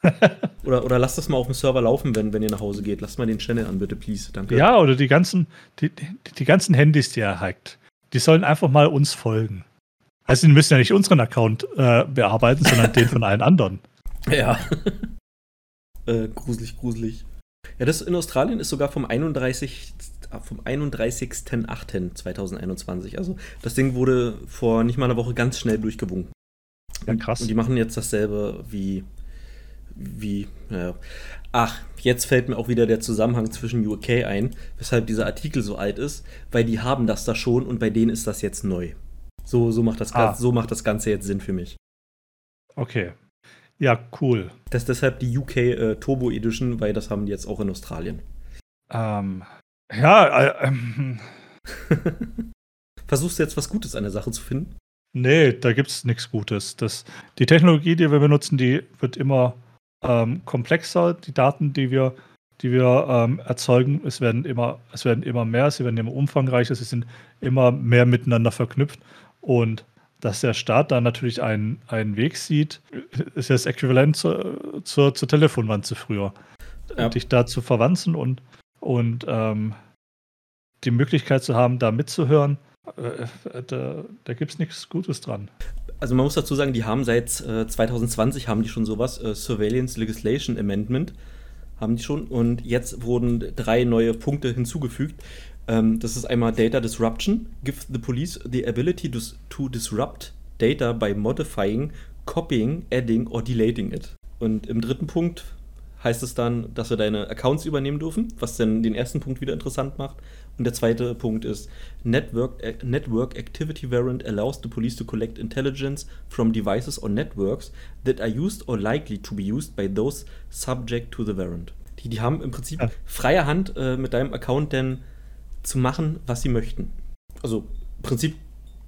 oder, oder lasst das mal auf dem Server laufen, wenn, wenn ihr nach Hause geht. Lasst mal den Channel an, bitte, please. Danke. Ja, oder die ganzen, die, die, ganzen Handys, die er hackt, die sollen einfach mal uns folgen. Also, die müssen ja nicht unseren Account äh, bearbeiten, sondern den von allen anderen. Ja. äh, gruselig, gruselig. Ja, das in Australien ist sogar vom 31 vom 31.08.2021. Also das Ding wurde vor nicht mal einer Woche ganz schnell durchgewunken. Ja, krass. Und die machen jetzt dasselbe wie. wie ja. Ach, jetzt fällt mir auch wieder der Zusammenhang zwischen UK ein, weshalb dieser Artikel so alt ist, weil die haben das da schon und bei denen ist das jetzt neu. So, so, macht, das, ah. so macht das Ganze jetzt Sinn für mich. Okay. Ja, cool. Das ist deshalb die UK äh, Turbo Edition, weil das haben die jetzt auch in Australien. Ähm, ja, äh, ähm. Versuchst du jetzt was Gutes an der Sache zu finden? Nee, da gibt es nichts Gutes. Das, die Technologie, die wir benutzen, die wird immer ähm, komplexer. Die Daten, die wir, die wir ähm, erzeugen, es werden, immer, es werden immer mehr, sie werden immer umfangreicher, sie sind immer mehr miteinander verknüpft. Und dass der Staat da natürlich einen, einen Weg sieht, ist ja das Äquivalent zur, zur, zur Telefonwand zu früher. Ja. Dich da zu verwanzen und und ähm, die Möglichkeit zu haben, da mitzuhören, äh, da, da gibt es nichts Gutes dran. Also man muss dazu sagen, die haben seit äh, 2020 haben die schon sowas, äh, Surveillance Legislation Amendment haben die schon und jetzt wurden drei neue Punkte hinzugefügt. Ähm, das ist einmal Data Disruption, give the police the ability to, to disrupt data by modifying, copying, adding or deleting it. Und im dritten Punkt heißt es dann, dass wir deine Accounts übernehmen dürfen, was dann den ersten Punkt wieder interessant macht. Und der zweite Punkt ist, Network, Network Activity Variant allows the police to collect intelligence from devices or networks that are used or likely to be used by those subject to the variant. Die, die haben im Prinzip ja. freie Hand äh, mit deinem Account denn zu machen, was sie möchten. Also im Prinzip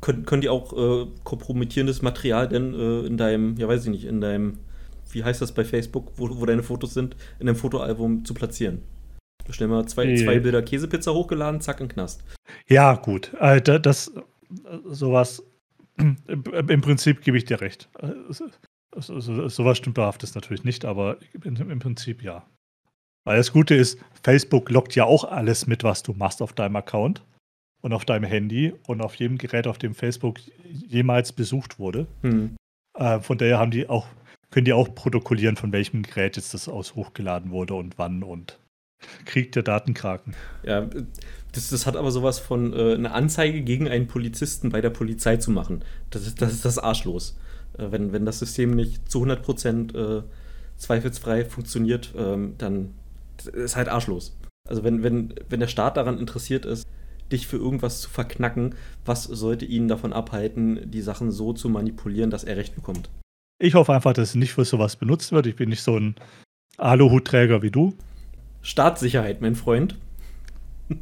können, können die auch äh, kompromittierendes Material denn äh, in deinem, ja weiß ich nicht, in deinem wie heißt das bei Facebook, wo, wo deine Fotos sind, in einem Fotoalbum zu platzieren. Schnell mal zwei, zwei Bilder Käsepizza hochgeladen, zack, in Knast. Ja, gut. Äh, das, sowas, im Prinzip gebe ich dir recht. Sowas stümperhaftes natürlich nicht, aber im Prinzip ja. Weil das Gute ist, Facebook lockt ja auch alles mit, was du machst auf deinem Account und auf deinem Handy und auf jedem Gerät, auf dem Facebook jemals besucht wurde. Hm. Äh, von daher haben die auch können die auch protokollieren, von welchem Gerät jetzt das aus hochgeladen wurde und wann und Krieg der Datenkraken. Ja, das, das hat aber sowas von äh, eine Anzeige gegen einen Polizisten bei der Polizei zu machen. Das ist das, ist das arschlos. Äh, wenn, wenn das System nicht zu 100% äh, zweifelsfrei funktioniert, ähm, dann ist halt arschlos. Also wenn, wenn, wenn der Staat daran interessiert ist, dich für irgendwas zu verknacken, was sollte ihn davon abhalten, die Sachen so zu manipulieren, dass er Recht bekommt? Ich hoffe einfach, dass es nicht für sowas benutzt wird. Ich bin nicht so ein Aluhutträger wie du. Staatssicherheit, mein Freund.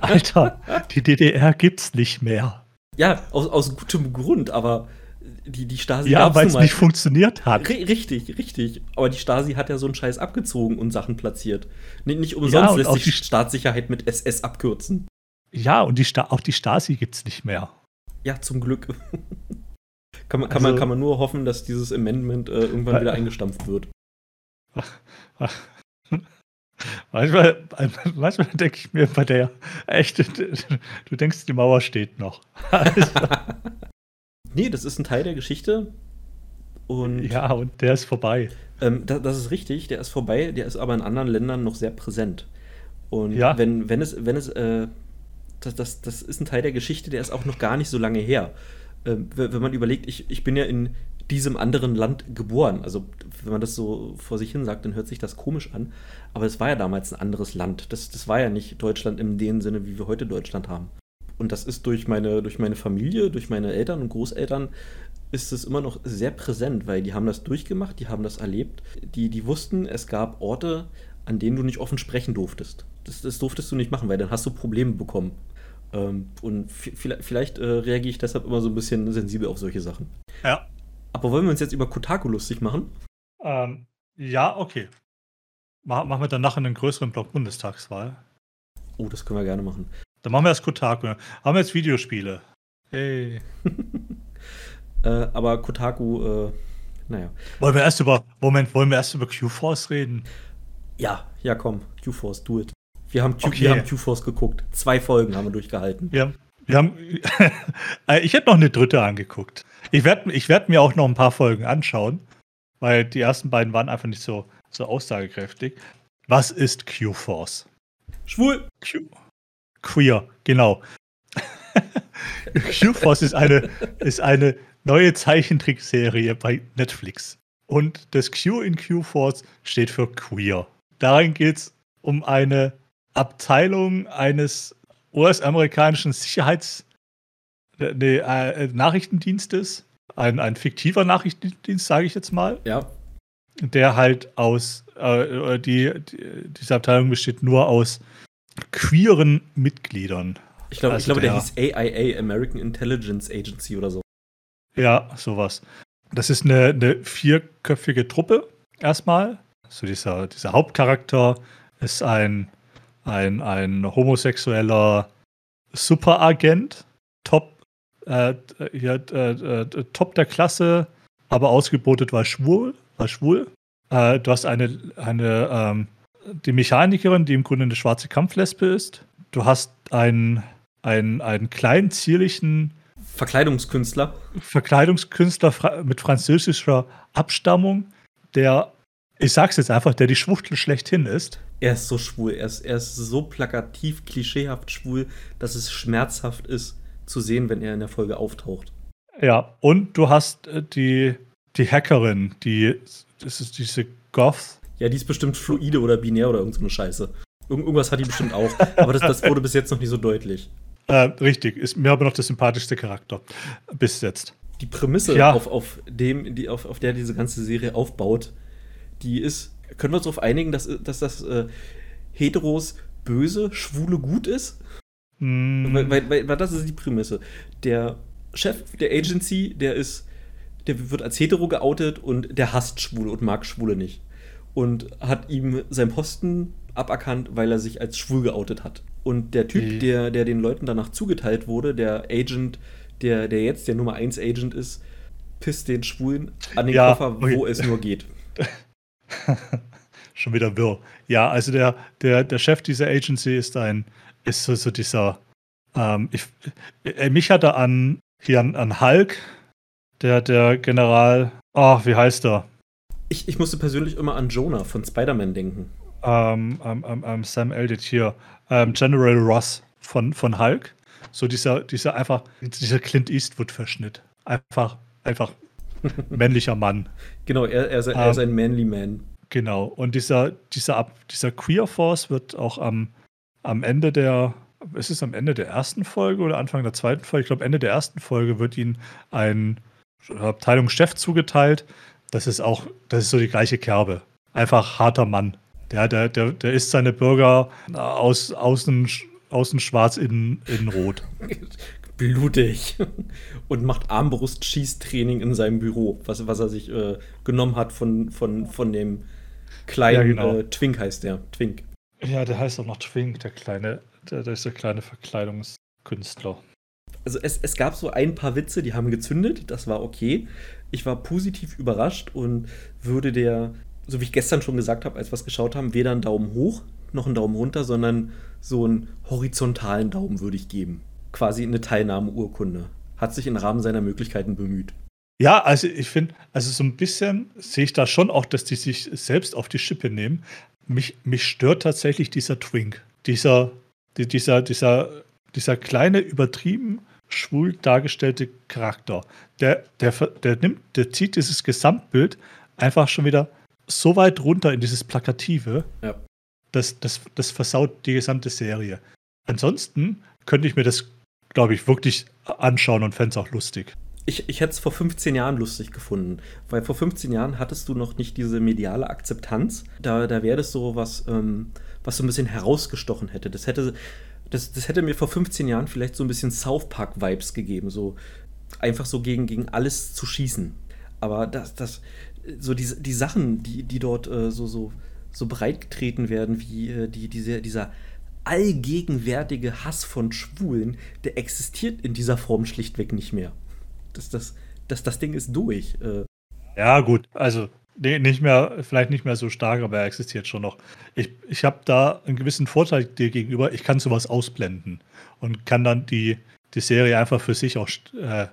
Alter, die DDR gibt's nicht mehr. Ja, aus, aus gutem Grund, aber die, die Stasi. Ja, weil es nicht funktioniert hat. richtig, richtig. Aber die Stasi hat ja so einen Scheiß abgezogen und Sachen platziert. Nicht, nicht umsonst ja, lässt sich die Staatssicherheit mit SS abkürzen. Ja, und die auch die Stasi gibt's nicht mehr. Ja, zum Glück. Kann man, kann, also, man, kann man nur hoffen, dass dieses Amendment äh, irgendwann äh, wieder eingestampft wird. Manchmal, manchmal denke ich mir bei der, echt, du denkst, die Mauer steht noch. Nee, das ist ein Teil der Geschichte. Und ja, und der ist vorbei. Ähm, das, das, ist richtig, der ist vorbei, der ist aber in anderen Ländern noch sehr präsent. Und ja. wenn, wenn es, wenn es, äh, das, das, das ist ein Teil der Geschichte, der ist auch noch gar nicht so lange her äh, wenn man überlegt, ich, ich bin ja in diesem anderen Land geboren. Also, wenn man das so vor sich hin sagt, dann hört sich das komisch an. Aber es war ja damals ein anderes Land. Das, das war ja nicht Deutschland in dem Sinne, wie wir heute Deutschland haben. Und das ist durch meine, durch meine Familie, durch meine Eltern und Großeltern ist es immer noch sehr präsent, weil die haben das durchgemacht, die haben das erlebt. Die, die wussten, es gab Orte, an denen du nicht offen sprechen durftest. Das, das durftest du nicht machen, weil dann hast du Probleme bekommen. Ähm, und vielleicht, vielleicht äh, reagiere ich deshalb immer so ein bisschen sensibel auf solche Sachen. Ja. Aber wollen wir uns jetzt über Kotaku lustig machen? Ähm, ja, okay. Mach, machen wir dann nachher einen größeren Block Bundestagswahl. Oh, das können wir gerne machen. Dann machen wir das Kotaku. Haben wir jetzt Videospiele. Hey. äh, aber Kotaku, äh, naja. Wollen wir erst über, Moment, wollen wir erst über Q-Force reden? Ja, ja, komm, Q-Force, do it. Wir haben, Q, Okay. wir haben Q-Force geguckt. Zwei Folgen haben wir durchgehalten. Wir, wir haben. Äh, ich hätte noch eine dritte angeguckt. Ich werde ich werd mir auch noch ein paar Folgen anschauen, weil die ersten beiden waren einfach nicht so, so aussagekräftig. Was ist Q-Force? Schwul! Q Queer, genau. Q-Force ist eine, ist eine neue Zeichentrickserie bei Netflix. Und das Q in Q-Force steht für Queer. Darin geht es um eine Abteilung eines US-amerikanischen Sicherheits- nee, äh, Nachrichtendienstes. Ein, ein fiktiver Nachrichtendienst, sage ich jetzt mal Ja, der halt aus, äh, die, die, diese Abteilung besteht nur aus queeren Mitgliedern. ich, glaub, ich Also glaube, der, der- hieß AIA, American Intelligence Agency oder so. Ja, sowas. Das ist eine, eine vierköpfige Truppe erstmal. So dieser, dieser Hauptcharakter ist ein, ein, ein homosexueller Superagent, top, äh, ja, äh, äh, top der Klasse, aber ausgebotet war schwul, war schwul. Äh, du hast eine, eine ähm, die Mechanikerin, die im Grunde eine schwarze Kampflesbe ist. Du hast einen, einen, einen kleinen, zierlichen Verkleidungskünstler. Verkleidungskünstler mit französischer Abstammung, der, ich sag's jetzt einfach, der die Schwuchtel schlechthin ist. Er ist so schwul. Er ist, er ist so plakativ, klischeehaft schwul, dass es schmerzhaft ist zu sehen, wenn er in der Folge auftaucht. Ja, und du hast äh, die, die Hackerin, die, das ist diese Goth. Ja, die ist bestimmt fluide oder binär oder irgend so eine Scheiße. Irgend, irgendwas hat die bestimmt auch. Aber das, das wurde bis jetzt noch nicht so deutlich. Äh, richtig, ist mir aber noch der sympathischste Charakter. Bis jetzt. Die Prämisse, Ja. auf, auf, dem, die, auf, auf der diese ganze Serie aufbaut, die ist, können wir uns darauf einigen, dass, dass das äh, Heteros böse, Schwule gut ist? Mm, Weil, weil, weil, weil das ist die Prämisse. Der Chef der Agency, der ist, der wird als hetero geoutet und der hasst Schwule und mag Schwule nicht. Und hat ihm seinen Posten aberkannt, weil er sich als schwul geoutet hat. Und der Typ, Mhm. der, der den Leuten danach zugeteilt wurde, der Agent, der, der jetzt der Nummer 1 Agent ist, pisst den Schwulen an den Ja, Koffer, okay. wo es nur geht. Schon wieder wirr. Ja, also der, der, der Chef dieser Agency ist ein, ist so, so dieser, ähm, ich, äh, mich hat er an, hier an, an Hulk, der, der General, ach, wie heißt er? Ich, ich musste persönlich immer an Jonah von Spider-Man denken. Ähm, ähm, ähm, ähm, Sam Elliott hier, ähm, General Ross von, von Hulk. So dieser, dieser einfach, dieser Clint Eastwood-Verschnitt. Einfach, einfach männlicher Mann. Genau, er, er, ist, ein- er ist ein Manly Man. Genau. Und dieser, dieser, dieser Queer Force wird auch am, am Ende der, ist es am Ende der ersten Folge oder Anfang der zweiten Folge? Ich glaube, Ende der ersten Folge wird ihnen ein Abteilungschef zugeteilt. Das ist auch, das ist so die gleiche Kerbe. Einfach harter Mann. Der, der, der, der isst seine Bürger aus, außen, außen schwarz, innen, innen rot. blutig und macht Armbrust-Schießtraining in seinem Büro, was, was er sich äh, genommen hat von, von, von dem kleinen Ja, genau. äh, Twink heißt der. Twink. Ja, der heißt auch noch Twink, der kleine, der, der ist der kleine Verkleidungskünstler. Also es, es gab so ein paar Witze, die haben gezündet, das war okay. Ich war positiv überrascht und würde der, so wie ich gestern schon gesagt habe, als wir es geschaut haben, weder einen Daumen hoch noch einen Daumen runter, sondern so einen horizontalen Daumen würde ich geben. Quasi eine Teilnahmeurkunde. Hat sich im Rahmen seiner Möglichkeiten bemüht. Ja, also ich finde, also so ein bisschen sehe ich da schon auch, dass die sich selbst auf die Schippe nehmen. Mich, mich stört tatsächlich dieser Twink. Dieser, die, dieser, dieser, dieser kleine, übertrieben schwul dargestellte Charakter. Der, der, der nimmt, der zieht dieses Gesamtbild einfach schon wieder so weit runter in dieses Plakative, Ja. das, das, das versaut die gesamte Serie. Ansonsten könnte ich mir das, glaube ich, wirklich anschauen und fände es auch lustig. Ich, ich hätte es vor 15 Jahren lustig gefunden, weil vor 15 Jahren hattest du noch nicht diese mediale Akzeptanz. Da, da wäre das so was, ähm, was so ein bisschen herausgestochen hätte. Das hätte, das, das hätte mir vor 15 Jahren vielleicht so ein bisschen South Park-Vibes gegeben, so einfach so gegen, gegen alles zu schießen. Aber das, das, so die, die Sachen, die, die dort äh, so, so, so breit getreten werden, wie äh, die, diese, dieser allgegenwärtige Hass von Schwulen, der existiert in dieser Form schlichtweg nicht mehr. Das, das, das, das Ding ist durch. Äh. Ja, gut, also nee, nicht mehr, vielleicht nicht mehr so stark, aber er existiert schon noch. Ich, ich habe da einen gewissen Vorteil dir gegenüber. Ich kann sowas ausblenden und kann dann die, die Serie einfach für sich auch äh,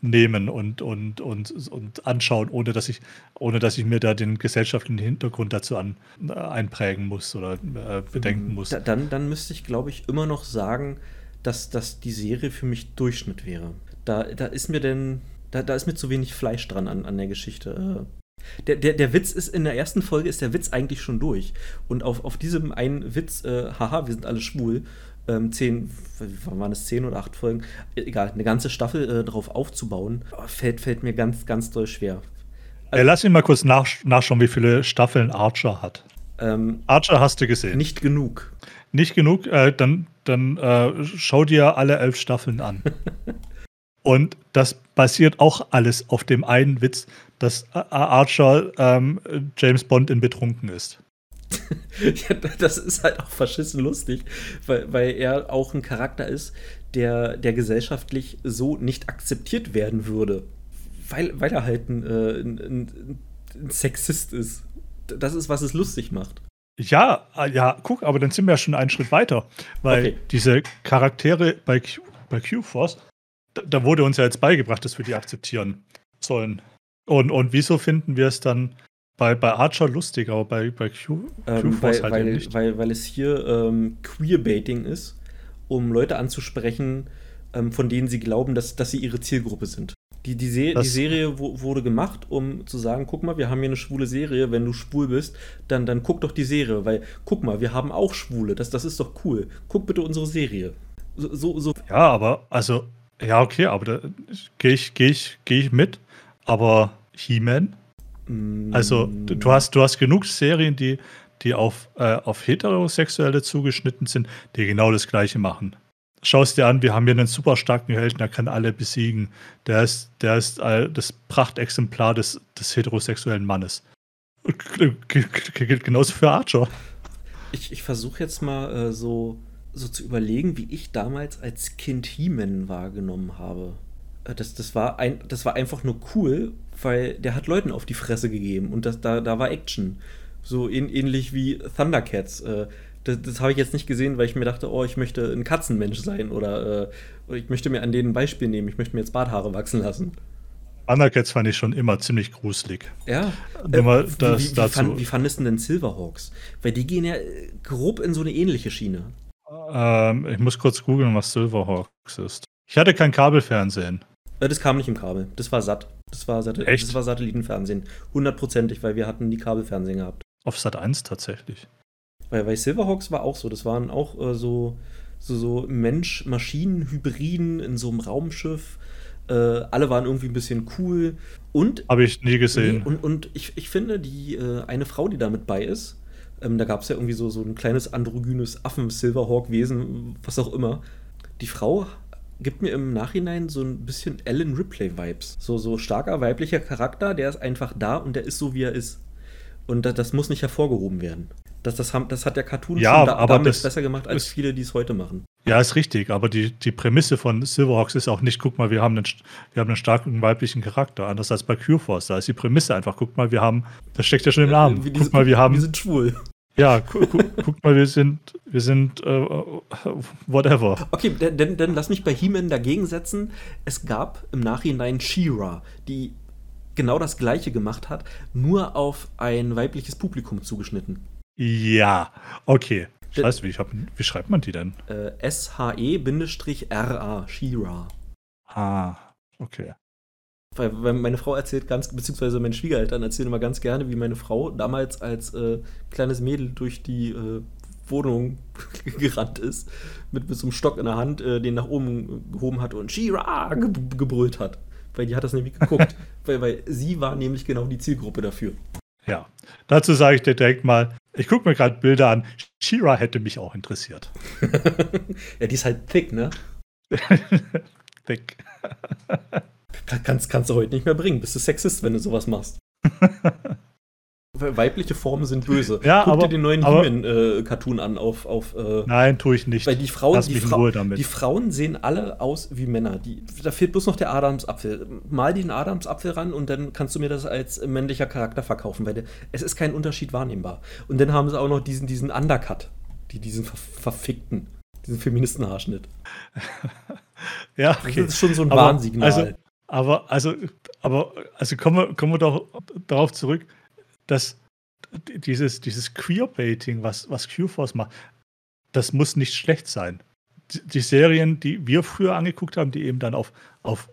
nehmen und, und, und, und anschauen, ohne dass ich, ohne dass ich mir da den gesellschaftlichen Hintergrund dazu an, äh, einprägen muss oder äh, bedenken muss. Da, dann, dann müsste ich, glaube ich, immer noch sagen, dass, dass die Serie für mich Durchschnitt wäre. Da, da ist mir denn, da, da ist mir zu wenig Fleisch dran an, an der Geschichte. Äh, der, der, der Witz ist, in der ersten Folge ist der Witz eigentlich schon durch. Und auf, auf diesem einen Witz, äh, haha, wir sind alle schwul, ähm, zehn, waren es zehn oder acht Folgen, egal, eine ganze Staffel äh, drauf aufzubauen, fällt, fällt mir ganz, ganz doll schwer. Also, lass mich mal kurz nach, nachschauen, wie viele Staffeln Archer hat. Ähm, Archer hast du gesehen. Nicht genug. Nicht genug, äh, dann, dann äh, schau dir alle elf Staffeln an. Und das basiert auch alles auf dem einen Witz, dass Archer ähm, James Bond in betrunken ist. ja, das ist halt auch verschissen lustig, weil, weil er auch ein Charakter ist, der, der gesellschaftlich so nicht akzeptiert werden würde. Weil, weil er halt ein, äh, ein, ein, ein Sexist ist. Das ist, was es lustig macht. Ja, äh, ja, guck, aber dann sind wir ja schon einen Schritt weiter. Weil okay. diese Charaktere bei, Q, bei Q-Force, da, da, wurde uns ja jetzt beigebracht, dass wir die akzeptieren sollen. Und, und wieso finden wir es dann bei, bei Archer lustig, aber bei, bei Q, ähm, weil, halt weil, nicht. Weil, weil es hier ähm, Queerbaiting ist, um Leute anzusprechen, ähm, von denen sie glauben, dass, dass sie ihre Zielgruppe sind. Die, die, Se das, die Serie wurde gemacht, um zu sagen, guck mal, wir haben hier eine schwule Serie, wenn du schwul bist, dann, dann guck doch die Serie, weil guck mal, wir haben auch Schwule, das, das ist doch cool. Guck bitte unsere Serie. So, so, so. Ja, aber, also, ja, okay, aber da gehe ich, geh ich, geh ich mit, aber He-Man also du hast, du hast genug Serien, die, die auf, äh, auf Heterosexuelle zugeschnitten sind, die genau das gleiche machen. Schau es dir an, wir haben hier einen super starken Helden, der kann alle besiegen. Der ist, der ist äh, das Prachtexemplar des, des heterosexuellen Mannes. Gilt genauso für Archer. Ich, ich versuche jetzt mal äh, so, so zu überlegen, wie ich damals als Kind He-Man wahrgenommen habe. Äh, das, das, war ein, das war einfach nur cool, weil der hat Leuten auf die Fresse gegeben und das, da, da war Action. So in, ähnlich wie Thundercats. Äh, das, das habe ich jetzt nicht gesehen, weil ich mir dachte, oh, ich möchte ein Katzenmensch sein oder, äh, ich möchte mir an denen ein Beispiel nehmen, ich möchte mir jetzt Barthaare wachsen lassen. Thundercats fand ich schon immer ziemlich gruselig. Ja. Immer äh, das wie, wie, dazu. Fand, wie fandest du denn Silverhawks? Weil die gehen ja äh, grob in so eine ähnliche Schiene. Ähm, ich muss kurz googeln, was Silverhawks ist. Ich hatte kein Kabelfernsehen. Äh, das kam nicht im Kabel. Das war satt. Das war, Sat Echt? Das war Satellitenfernsehen. Hundertprozentig, weil wir hatten nie Kabelfernsehen gehabt. Auf Sat 1 tatsächlich. Weil, weil Silverhawks war auch so. Das waren auch äh, so, so, so Mensch-Maschinen-Hybriden in so einem Raumschiff. Äh, alle waren irgendwie ein bisschen cool. Und. Habe ich nie gesehen. Und, und ich, ich finde, die äh, eine Frau, die da mit bei ist, ähm, da gab es ja irgendwie so, so ein kleines androgynes Affen-Silverhawk-Wesen, was auch immer. Die Frau gibt mir im Nachhinein so ein bisschen Ellen Ripley-Vibes. So, so starker weiblicher Charakter, der ist einfach da und der ist so, wie er ist. Und das, das muss nicht hervorgehoben werden. Das, das, haben, das hat der Cartoon ja, schon da, aber damit besser gemacht, als ist, viele, die es heute machen. Ja, ist richtig, aber die, die Prämisse von Silverhawks ist auch nicht, guck mal, wir haben einen, wir haben einen starken weiblichen Charakter, anders als bei Q-Force. Da ist die Prämisse einfach, guck mal, wir haben, das steckt ja schon im Namen. Äh, guck mal, wir haben. Wir sind schwul. Ja, gu gu guck mal, wir sind, wir sind, äh, whatever. Okay, dann, dann lass mich bei He-Man dagegen setzen. Es gab im Nachhinein She-Ra, die genau das Gleiche gemacht hat, nur auf ein weibliches Publikum zugeschnitten. Ja, okay. Scheiße, wie, hab, wie schreibt man die denn? Äh, S-H-E-R-A, She-Ra. Ah, okay. Weil, meine Frau erzählt ganz, beziehungsweise meine Schwiegereltern erzählen immer ganz gerne, wie meine Frau damals als äh, kleines Mädel durch die äh, Wohnung gerannt ist, mit, mit so einem Stock in der Hand, äh, den nach oben gehoben hat und Shira ge gebrüllt hat. Weil die hat das nämlich geguckt. weil, weil sie war nämlich genau die Zielgruppe dafür. Ja, dazu sage ich dir direkt mal, ich gucke mir gerade Bilder an. Shira hätte mich auch interessiert. ja, die ist halt thick, ne? thick. Kannst, kannst du heute nicht mehr bringen. Bist du Sexist, wenn du sowas machst. Weibliche Formen sind böse. Ja, Guck aber, dir den neuen He-Man-Cartoon äh, an auf. auf äh, Nein, tue ich nicht. Weil die Frauen, Lass die, Fra Ruhe damit. die Frauen sehen alle aus wie Männer. Die, da fehlt bloß noch der Adamsapfel. Mal den Adamsapfel ran und dann kannst du mir das als männlicher Charakter verkaufen, weil der, es ist kein Unterschied wahrnehmbar. Und dann haben sie auch noch diesen, diesen Undercut, die, diesen ver verfickten, diesen Feministenhaarschnitt. ja, okay. Das ist schon so ein Warnsignal. Also, aber, also, aber, also kommen wir, kommen wir doch darauf zurück, dass dieses, dieses Queerbaiting, was, was Q-Force macht, das muss nicht schlecht sein. Die, die, Serien, die wir früher angeguckt haben, die eben dann auf, auf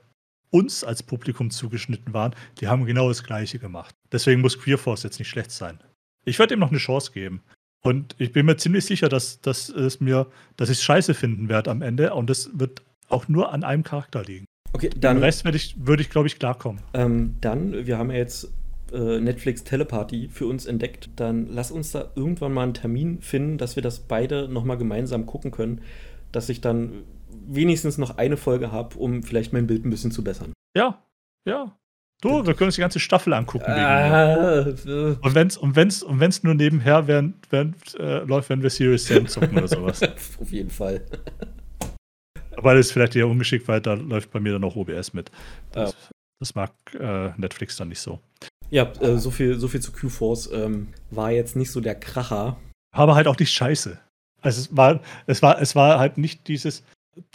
uns als Publikum zugeschnitten waren, die haben genau das Gleiche gemacht. Deswegen muss Queer Force jetzt nicht schlecht sein. Ich werde ihm noch eine Chance geben. Und ich bin mir ziemlich sicher, dass, dass es mir, dass ich es scheiße finden werde am Ende. Und das wird auch nur an einem Charakter liegen. Okay, dann. Den Rest würde ich, würd ich glaube ich, klarkommen. Ähm, dann, wir haben ja jetzt äh, Netflix Teleparty für uns entdeckt. Dann lass uns da irgendwann mal einen Termin finden, dass wir das beide nochmal gemeinsam gucken können. Dass ich dann wenigstens noch eine Folge habe, um vielleicht mein Bild ein bisschen zu bessern. Ja, ja. Du, wir können uns die ganze Staffel angucken. Ah, äh. Und wenn es und wenn's, und wenn's nur nebenher während, während, äh, läuft, wenn wir Serious Sam zocken oder sowas. Auf jeden Fall. Weil es vielleicht eher ungeschickt, weil da läuft bei mir dann auch OBS mit. Das, ja. das mag äh, Netflix dann nicht so. Ja, äh, so, viel, so viel zu Q-Force. Ähm, war jetzt nicht so der Kracher. Aber halt auch nicht scheiße. Also es war, es war, es war halt nicht dieses.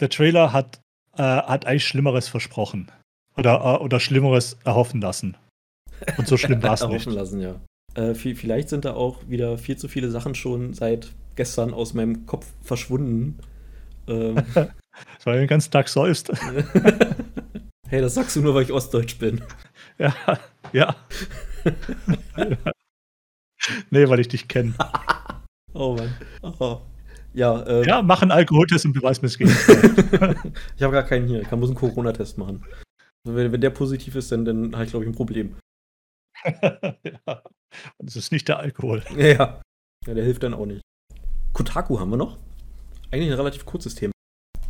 Der Trailer hat, äh, hat eigentlich Schlimmeres versprochen. Oder, äh, oder Schlimmeres erhoffen lassen. Und so schlimm war es nicht. Erhoffen lassen, ja. Äh, vielleicht sind da auch wieder viel zu viele Sachen schon seit gestern aus meinem Kopf verschwunden. Ähm. das war den ganzen Tag säust. hey, das sagst du nur, weil ich ostdeutsch bin. Ja, ja. nee, weil ich dich kenne. oh Mann. Oh. Ja, ähm, ja, mach einen Alkoholtest und beweis mir ich habe gar keinen hier. Ich bloß einen Corona-Test machen. Also wenn, wenn der positiv ist, dann, dann habe ich, glaube ich, ein Problem. ja. Und es ist nicht der Alkohol. Ja, ja. Ja, der hilft dann auch nicht. Kotaku haben wir noch. Eigentlich ein relativ kurzes Thema.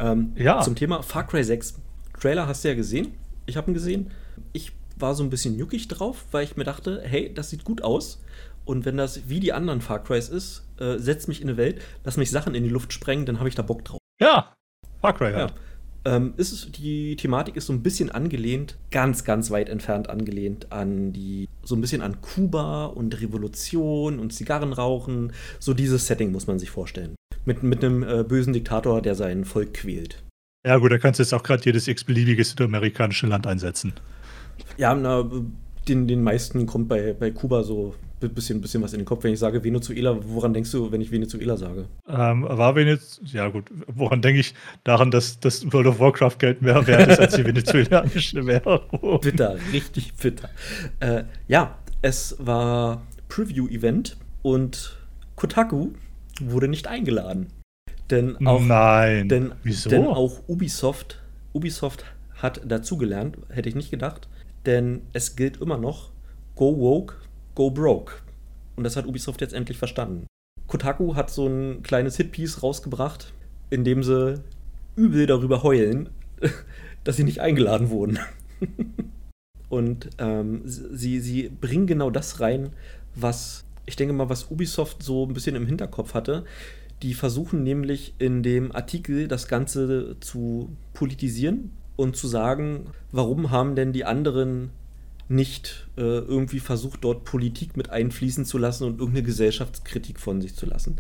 Ähm, ja. Zum Thema Far Cry 6. Trailer hast du ja gesehen. Ich habe ihn gesehen. Ich war so ein bisschen juckig drauf, weil ich mir dachte, hey, das sieht gut aus. Und wenn das wie die anderen Far Crys ist, äh, setzt mich in eine Welt, lass mich Sachen in die Luft sprengen, dann habe ich da Bock drauf. Ja, Far Cry halt. Ja. Ähm, ist die Thematik ist so ein bisschen angelehnt, ganz, ganz weit entfernt angelehnt an die, so ein bisschen an Kuba und Revolution und Zigarrenrauchen. So dieses Setting muss man sich vorstellen. Mit, mit einem äh, bösen Diktator, der sein Volk quält. Ja, gut, da kannst du jetzt auch gerade jedes x-beliebige südamerikanische Land einsetzen. Ja, na, den, den meisten kommt bei, bei Kuba so ein bisschen, bisschen was in den Kopf. Wenn ich sage Venezuela, woran denkst du, wenn ich Venezuela sage? Ähm, war Venezuela, ja gut, woran denke ich? Daran, dass das World of Warcraft Geld mehr wert ist als die venezuelanische Währung. Bitter, richtig bitter. Äh, ja, es war Preview-Event und Kotaku wurde nicht eingeladen. Denn auch, Nein. Denn, Wieso? Denn auch Ubisoft, Ubisoft hat dazugelernt, hätte ich nicht gedacht. Denn es gilt immer noch, go woke, go broke. Und das hat Ubisoft jetzt endlich verstanden. Kotaku hat so ein kleines Hitpiece rausgebracht, in dem sie übel darüber heulen, dass sie nicht eingeladen wurden. Und ähm, sie, sie bringen genau das rein, was ich denke mal, was Ubisoft so ein bisschen im Hinterkopf hatte. Die versuchen nämlich in dem Artikel das Ganze zu politisieren und zu sagen, warum haben denn die anderen nicht äh, irgendwie versucht, dort Politik mit einfließen zu lassen und irgendeine Gesellschaftskritik von sich zu lassen.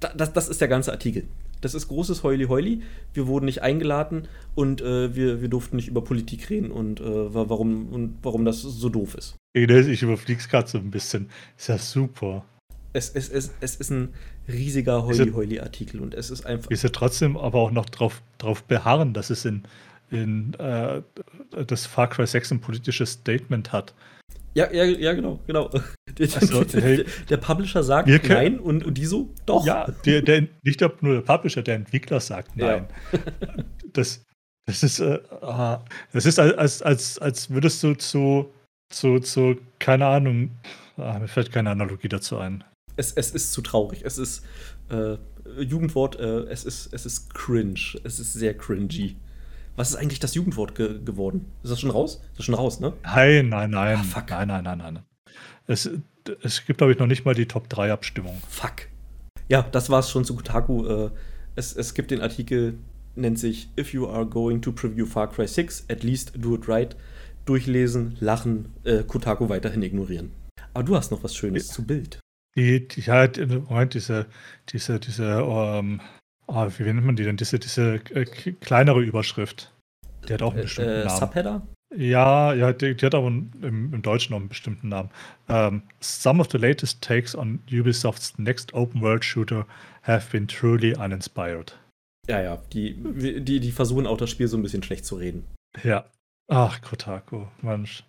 Da, das, das ist der ganze Artikel. Das ist großes Heuli-Heuli. Wir wurden nicht eingeladen und äh, wir, wir durften nicht über Politik reden und, äh, warum, und warum das so doof ist. Ich überflieg's gerade so ein bisschen. Ist ja super. Es, es, es, es ist ein riesiger Heuli-Heuli-Artikel und es ist einfach. Ist ja trotzdem aber auch noch drauf, drauf beharren, dass es in, in äh, das Far Cry 6 ein politisches Statement hat. Ja, ja, ja, genau, genau. Der, Also, hey, der Publisher sagt nein und, und die so, doch. Ja, der, der, nicht nur der Publisher, der Entwickler sagt Ja. nein. Das, das ist, äh, ah, das ist als, als, als würdest du zu, zu, zu, keine Ahnung, ah, mir fällt keine Analogie dazu ein. Es, es ist zu traurig. Es ist äh, Jugendwort, äh, es, ist, es ist cringe. Es ist sehr cringy. Was ist eigentlich das Jugendwort ge geworden? Ist das schon raus? Ist das schon raus, ne? Nein, nein, nein. Ah, fuck. Nein, nein, nein, nein. Es, es gibt, glaube ich, noch nicht mal die Top 3 Abstimmung. Fuck. Ja, das war's schon zu Kotaku. Äh, es, es gibt den Artikel, nennt sich If you are going to preview Far Cry 6, at least do it right. Durchlesen, lachen, äh, Kotaku weiterhin ignorieren. Aber du hast noch was Schönes Ja. zu Bild. Die, die ja, die- Moment, diese, diese, diese, ähm, ah, wie nennt man die denn? Diese, diese äh, kleinere Überschrift. Die hat auch einen bestimmten Äh, äh, Namen. Subheader? Ja, ja, die, die hat aber im, im Deutschen noch einen bestimmten Namen. Ähm, some of the latest takes on Ubisofts next open world shooter have been truly uninspired. Ja, ja. Die, die, die versuchen auch das Spiel so ein bisschen schlecht zu reden. Ja. Ach, Kotaku, Mensch.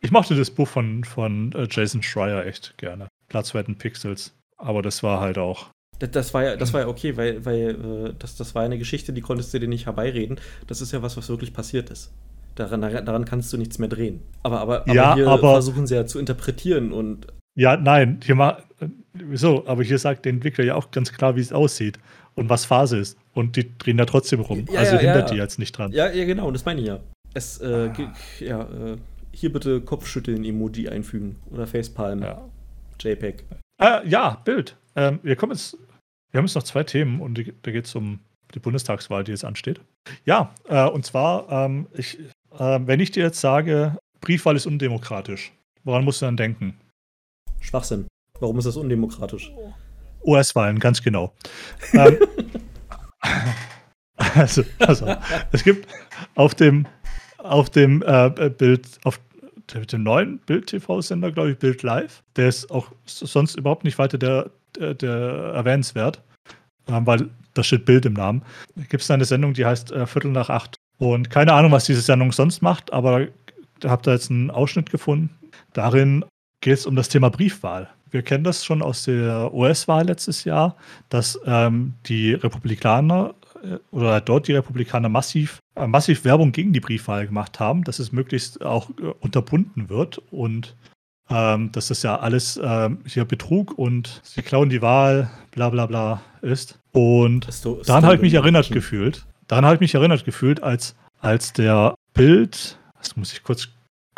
Ich mochte das Buch von, von äh, Jason Schreier echt gerne. Platzwerten Pixels. Aber das war halt auch. Das, das, war ja, das war ja okay, weil, weil äh, das, das war eine Geschichte, die konntest du dir nicht herbeireden. Das ist ja was, was wirklich passiert ist. Daran, daran kannst du nichts mehr drehen. Aber, aber, aber Ja, hier aber- versuchen sie ja zu interpretieren und Ja, nein, hier mal. Wieso? Aber hier sagt der Entwickler ja auch ganz klar, wie es aussieht und was Phase ist. Und die drehen da trotzdem rum. Ja, also ja, hindert ja. die jetzt nicht dran. Ja, ja, genau, das meine ich ja. Es, äh, Ah. ja, äh, hier bitte Kopfschütteln-Emoji einfügen. Oder Facepalm, Ja. JPEG. Äh, ja, Bild. Ähm, wir kommen jetzt, wir haben jetzt noch zwei Themen und die, da geht es um die Bundestagswahl, die jetzt ansteht. Ja, äh, und zwar, ähm, ich, äh, wenn ich dir jetzt sage, Briefwahl ist undemokratisch, woran musst du dann denken? Schwachsinn. Warum ist das undemokratisch? US-Wahlen, ganz genau. ähm, also, also, es gibt auf dem, auf dem äh, Bild, auf dem neuen Bild-TV-Sender, glaube ich, Bild Live, der ist auch sonst überhaupt nicht weiter der, der, der erwähnenswert, ähm, weil da steht Bild im Namen. Gibt es eine Sendung, die heißt äh, Viertel nach acht. Und keine Ahnung, was diese Sendung sonst macht, aber da habt ihr jetzt einen Ausschnitt gefunden. Darin geht es um das Thema Briefwahl. Wir kennen das schon aus der US-Wahl letztes Jahr, dass ähm, die Republikaner äh, oder dort die Republikaner massiv, äh, massiv Werbung gegen die Briefwahl gemacht haben, dass es möglichst auch äh, unterbunden wird und ähm, dass das ja alles ähm, hier Betrug und sie klauen die Wahl, bla bla bla ist. Und so- daran habe ich mich erinnert gefühlt. Daran habe ich mich erinnert gefühlt, als, als der Bild, das muss ich kurz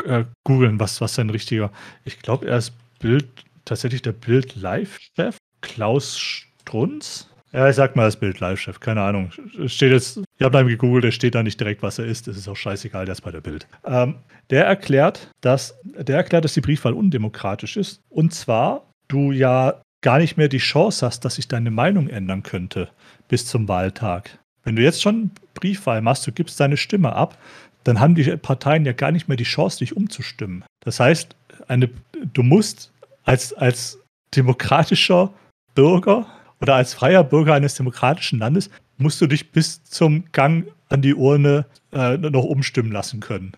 äh, googeln, was, was sein richtiger, ich glaube, er ist Bild, tatsächlich der Bild-Live-Chef, Klaus Strunz. Ja, ich sag mal, er ist Bild-Live-Chef, keine Ahnung. Es Steht jetzt, ich habe ihn gegoogelt, es steht da nicht direkt, was er ist, das ist auch scheißegal, der ist bei der Bild. Ähm, der erklärt, dass, der erklärt, dass die Briefwahl undemokratisch ist. Und zwar, du ja gar nicht mehr die Chance hast, dass sich deine Meinung ändern könnte bis zum Wahltag. Wenn du jetzt schon Briefwahl machst, du gibst deine Stimme ab, dann haben die Parteien ja gar nicht mehr die Chance, dich umzustimmen. Das heißt, eine, du musst als, als demokratischer Bürger oder als freier Bürger eines demokratischen Landes, musst du dich bis zum Gang an die Urne äh, noch umstimmen lassen können.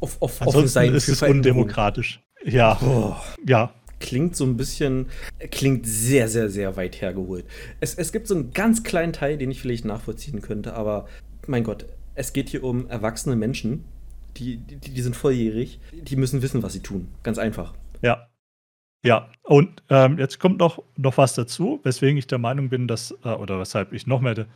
Auf, auf, Ansonsten ist es undemokratisch. Ja, Oh. ja. klingt so ein bisschen, klingt sehr, sehr, sehr weit hergeholt. Es, es gibt so einen ganz kleinen Teil, den ich vielleicht nachvollziehen könnte, aber mein Gott, es geht hier um erwachsene Menschen, die, die, die sind volljährig, die müssen wissen, was sie tun. Ganz einfach. Ja. Ja, und ähm, jetzt kommt noch, noch was dazu, weswegen ich der Meinung bin, dass, äh, oder weshalb ich noch mehr,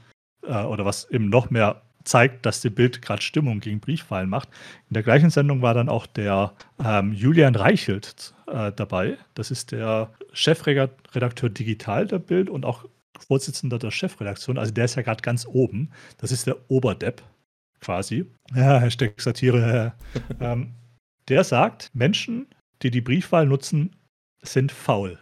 äh, oder was eben noch mehr zeigt, dass die Bild gerade Stimmung gegen Briefwahlen macht. In der gleichen Sendung war dann auch der ähm, Julian Reichelt äh, dabei. Das ist der Chefredakteur Digital der Bild und auch Vorsitzender der Chefredaktion. Also der ist ja gerade ganz oben. Das ist der Oberdepp quasi. Ja, Hashtag Satire. ähm, der sagt, Menschen, die die Briefwahl nutzen, sind faul.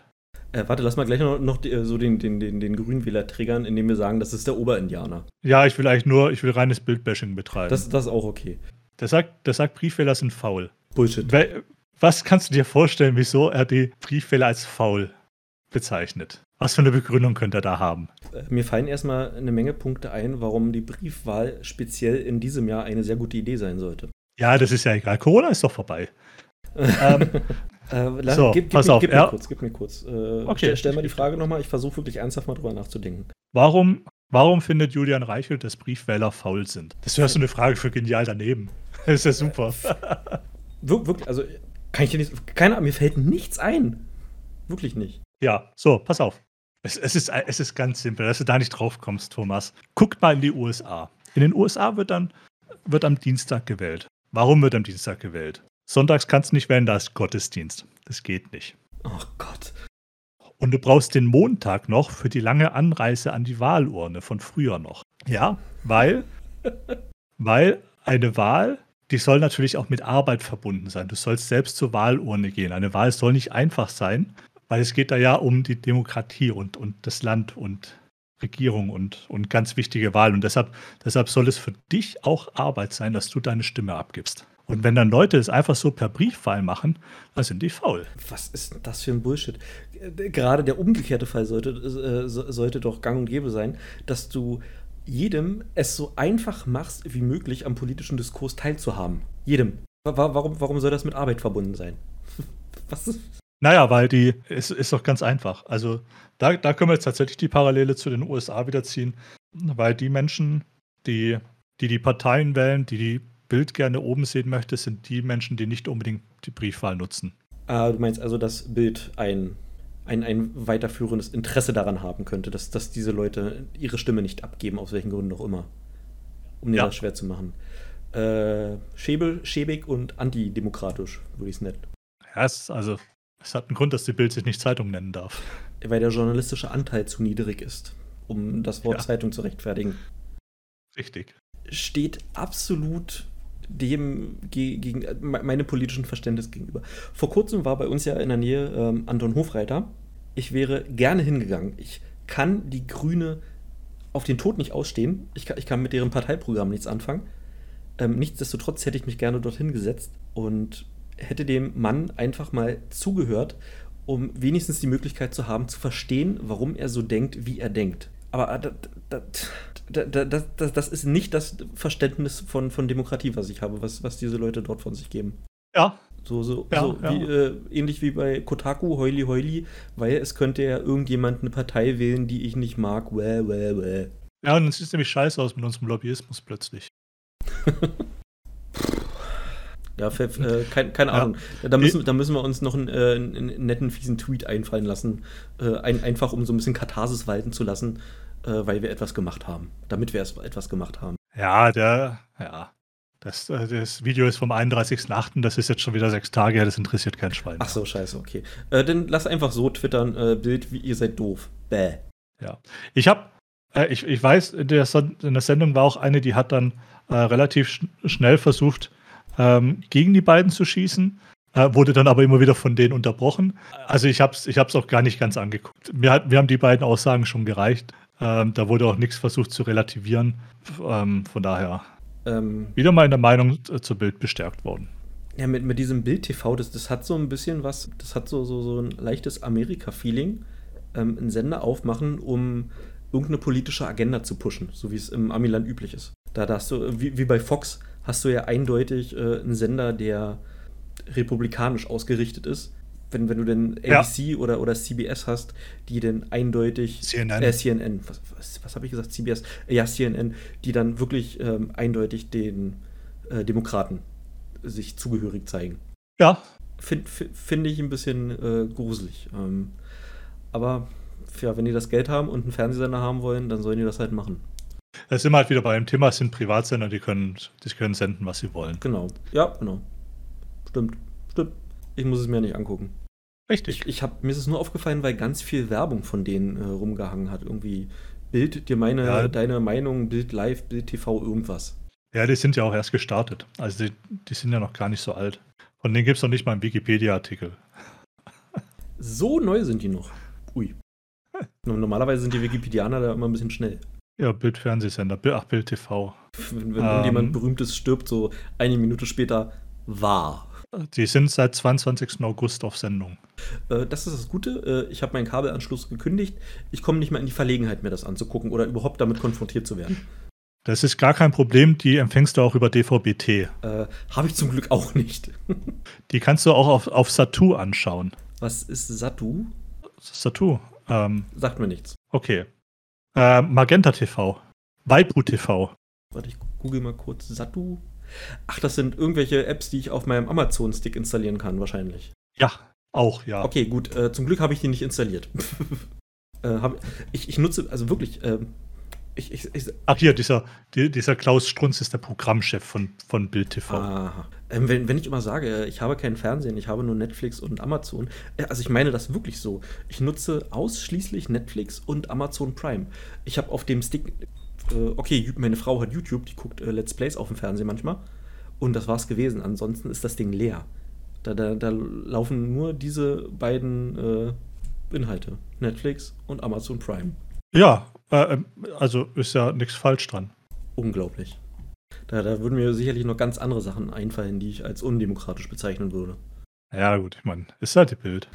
Äh, warte, lass mal gleich noch, noch die, äh, so den, den, den, den Grünwähler triggern, indem wir sagen, das ist der Oberindianer. Ja, ich will eigentlich nur, ich will reines Bildbashing betreiben. Das, das ist auch okay. der, sagt, der sagt, Briefwähler sind faul. Bullshit. Wel- Was kannst du dir vorstellen, wieso er die Briefwähler als faul bezeichnet? Was für eine Begründung könnte er da haben? Äh, Mir fallen erstmal eine Menge Punkte ein, warum die Briefwahl speziell in diesem Jahr eine sehr gute Idee sein sollte. Ja, das ist ja egal. Corona ist doch vorbei. ähm, Äh, so, gib, gib, pass mir, auf. Gib mir kurz, gib mir kurz. Äh, okay, stell, stell mal die Frage nochmal. Ich versuche wirklich ernsthaft mal drüber nachzudenken. Warum, warum findet Julian Reichelt, dass Briefwähler faul sind? Das wäre so eine Frage für genial daneben. Das ist ja super. Wir, wirklich, also kann ich dir nicht. Keine Ahnung, mir fällt nichts ein. Wirklich nicht. Ja, so, pass auf. Es, es, ist, es ist ganz simpel, dass du da nicht drauf kommst, Thomas. Guckt mal in die USA. In den USA wird dann wird am Dienstag gewählt. Warum wird am Dienstag gewählt? Sonntags kannst du nicht wählen, da ist Gottesdienst. Das geht nicht. Oh Gott. Und du brauchst den Montag noch für die lange Anreise an die Wahlurne von früher noch. Ja, weil, weil eine Wahl, die soll natürlich auch mit Arbeit verbunden sein. Du sollst selbst zur Wahlurne gehen. Eine Wahl soll nicht einfach sein, weil es geht da ja um die Demokratie und, und das Land und Regierung und, und ganz wichtige Wahl. Und deshalb, deshalb soll es für dich auch Arbeit sein, dass du deine Stimme abgibst. Und wenn dann Leute es einfach so per Briefwahl machen, dann sind die faul. Was ist das für ein Bullshit? Gerade der umgekehrte Fall sollte, äh, sollte doch gang und gäbe sein, dass du jedem es so einfach machst wie möglich am politischen Diskurs teilzuhaben. Jedem. Warum, warum soll das mit Arbeit verbunden sein? Was ist, naja, weil die, es ist doch ganz einfach. Also da, da können wir jetzt tatsächlich die Parallele zu den USA wieder ziehen, weil die Menschen, die die, die Parteien wählen, die die Bild gerne oben sehen möchte, sind die Menschen, die nicht unbedingt die Briefwahl nutzen. Ah, du meinst also, dass Bild ein, ein, ein weiterführendes Interesse daran haben könnte, dass, dass diese Leute ihre Stimme nicht abgeben, aus welchen Gründen auch immer. Um dir ja. das schwer zu machen. Äh, schäbel, schäbig und antidemokratisch, würde ich es nennen. Ja, es, also es hat einen Grund, dass die Bild sich nicht Zeitung nennen darf. Weil der journalistische Anteil zu niedrig ist, um das Wort ja. Zeitung zu rechtfertigen. Richtig. Steht absolut dem gegen meine politischen Verständnis gegenüber. Vor kurzem war bei uns ja in der Nähe ähm, Anton Hofreiter. Ich wäre gerne hingegangen. Ich kann die Grüne auf den Tod nicht ausstehen. Ich kann, ich kann mit deren Parteiprogramm nichts anfangen. Ähm, nichtsdestotrotz hätte ich mich gerne dorthin gesetzt und hätte dem Mann einfach mal zugehört, um wenigstens die Möglichkeit zu haben, zu verstehen, warum er so denkt, wie er denkt. Aber das, das, das, das ist nicht das Verständnis von, von Demokratie, was ich habe, was, was diese Leute dort von sich geben. Ja. So, so, ja, so ja. Wie, äh, ähnlich wie bei Kotaku, Heuli Heuli, weil es könnte ja irgendjemand eine Partei wählen, die ich nicht mag. Wäh, wäh, wäh. Ja, und es sieht nämlich scheiße aus mit unserem Lobbyismus plötzlich. Ja, äh, kein, keine Ahnung. Da müssen, da müssen wir uns noch einen, äh, einen netten, fiesen Tweet einfallen lassen. Äh, ein, einfach, um so ein bisschen Katharsis walten zu lassen, weil wir etwas gemacht haben. Damit wir etwas gemacht haben. Ja, der, ja. Das, äh, das Video ist vom 31.08., das ist jetzt schon wieder sechs Tage her, das interessiert kein Schwein. Ach so, scheiße, okay. Äh, dann lass einfach so twittern, Bild, wie ihr seid doof. Bäh. Ja. Ich habe, ich, ich weiß, in der, in der Sendung war auch eine, die hat dann relativ sch schnell versucht, ähm, gegen die beiden zu schießen. Äh, wurde dann aber immer wieder von denen unterbrochen. Also ich habe es ich auch gar nicht ganz angeguckt. Mir, hat, mir haben die beiden Aussagen schon gereicht. Ähm, da wurde auch nichts versucht zu relativieren. Ähm, von daher ähm, wieder mal in der Meinung äh, zur Bild bestärkt worden. Ja, mit, mit diesem Bild-TV, das, das hat so ein bisschen was, das hat so, so, so ein leichtes Amerika-Feeling. Ähm, einen Sender aufmachen, um irgendeine politische Agenda zu pushen, so wie es im Amiland üblich ist. Da, da hast du, wie, wie bei Fox, hast du ja eindeutig äh, einen Sender, der republikanisch ausgerichtet ist. Wenn, wenn du denn ABC ja. oder, oder CBS hast, die dann eindeutig. CNN. Äh, CNN. Was, was, was habe ich gesagt? CBS. Ja, CNN, die dann wirklich ähm, eindeutig den äh, Demokraten sich zugehörig zeigen. Ja. Finde find ich ein bisschen äh, gruselig. Ähm, aber ja, wenn die das Geld haben und einen Fernsehsender haben wollen, dann sollen die das halt machen. Da sind wir halt wieder bei dem Thema, es sind Privatsender, die können, die können senden, was sie wollen. Genau. Ja, genau. Stimmt. Stimmt. Ich muss es mir nicht angucken. Richtig. Ich, ich hab, mir ist es nur aufgefallen, weil ganz viel Werbung von denen äh, rumgehangen hat. Irgendwie Bild dir meine, ja. deine Meinung, Bild Live, Bild TV, irgendwas. Ja, die sind ja auch erst gestartet. Also die, die sind ja noch gar nicht so alt. Von denen gibt es noch nicht mal einen Wikipedia-Artikel. So neu sind die noch. Ui. Normalerweise sind die Wikipedianer da immer ein bisschen schnell. Ja, Bildfernsehsender, ach, Bild TV. Wenn, wenn ähm, jemand Berühmtes stirbt, so eine Minute später, war. Die sind seit 22. August auf Sendung. Äh, das ist das Gute. Äh, ich habe meinen Kabelanschluss gekündigt. Ich komme nicht mehr in die Verlegenheit, mir das anzugucken oder überhaupt damit konfrontiert zu werden. Das ist gar kein Problem, die empfängst du auch über DVB-T. Äh, Habe ich zum Glück auch nicht. die kannst du auch auf, auf Satu anschauen. Was ist Satu? Satu. Ähm, Sagt mir nichts. Okay. Äh, Magenta TV. Waipu TV. Warte, ich google mal kurz. Satu. Ach, das sind irgendwelche Apps, die ich auf meinem Amazon-Stick installieren kann, wahrscheinlich. Ja, auch, ja. Okay, gut. Äh, zum Glück habe ich die nicht installiert. äh, hab, ich, ich nutze, also wirklich, äh, ich, ich, ich, Ach hier, dieser, die, dieser Klaus Strunz ist der Programmchef von, von Bild TV. Aha. Ähm, wenn, wenn ich immer sage, ich habe keinen Fernsehen, ich habe nur Netflix und Amazon, äh, also ich meine das wirklich so. Ich nutze ausschließlich Netflix und Amazon Prime. Ich habe auf dem Stick, äh, okay, meine Frau hat YouTube, die guckt äh, Let's Plays auf dem Fernsehen manchmal. Und das war's gewesen. Ansonsten ist das Ding leer. Da, da, da laufen nur diese beiden äh, Inhalte. Netflix und Amazon Prime. Ja, äh, also ist ja nichts falsch dran. Unglaublich. Da, da würden mir sicherlich noch ganz andere Sachen einfallen, die ich als undemokratisch bezeichnen würde. Ja, gut, ich meine, ist halt die Bild.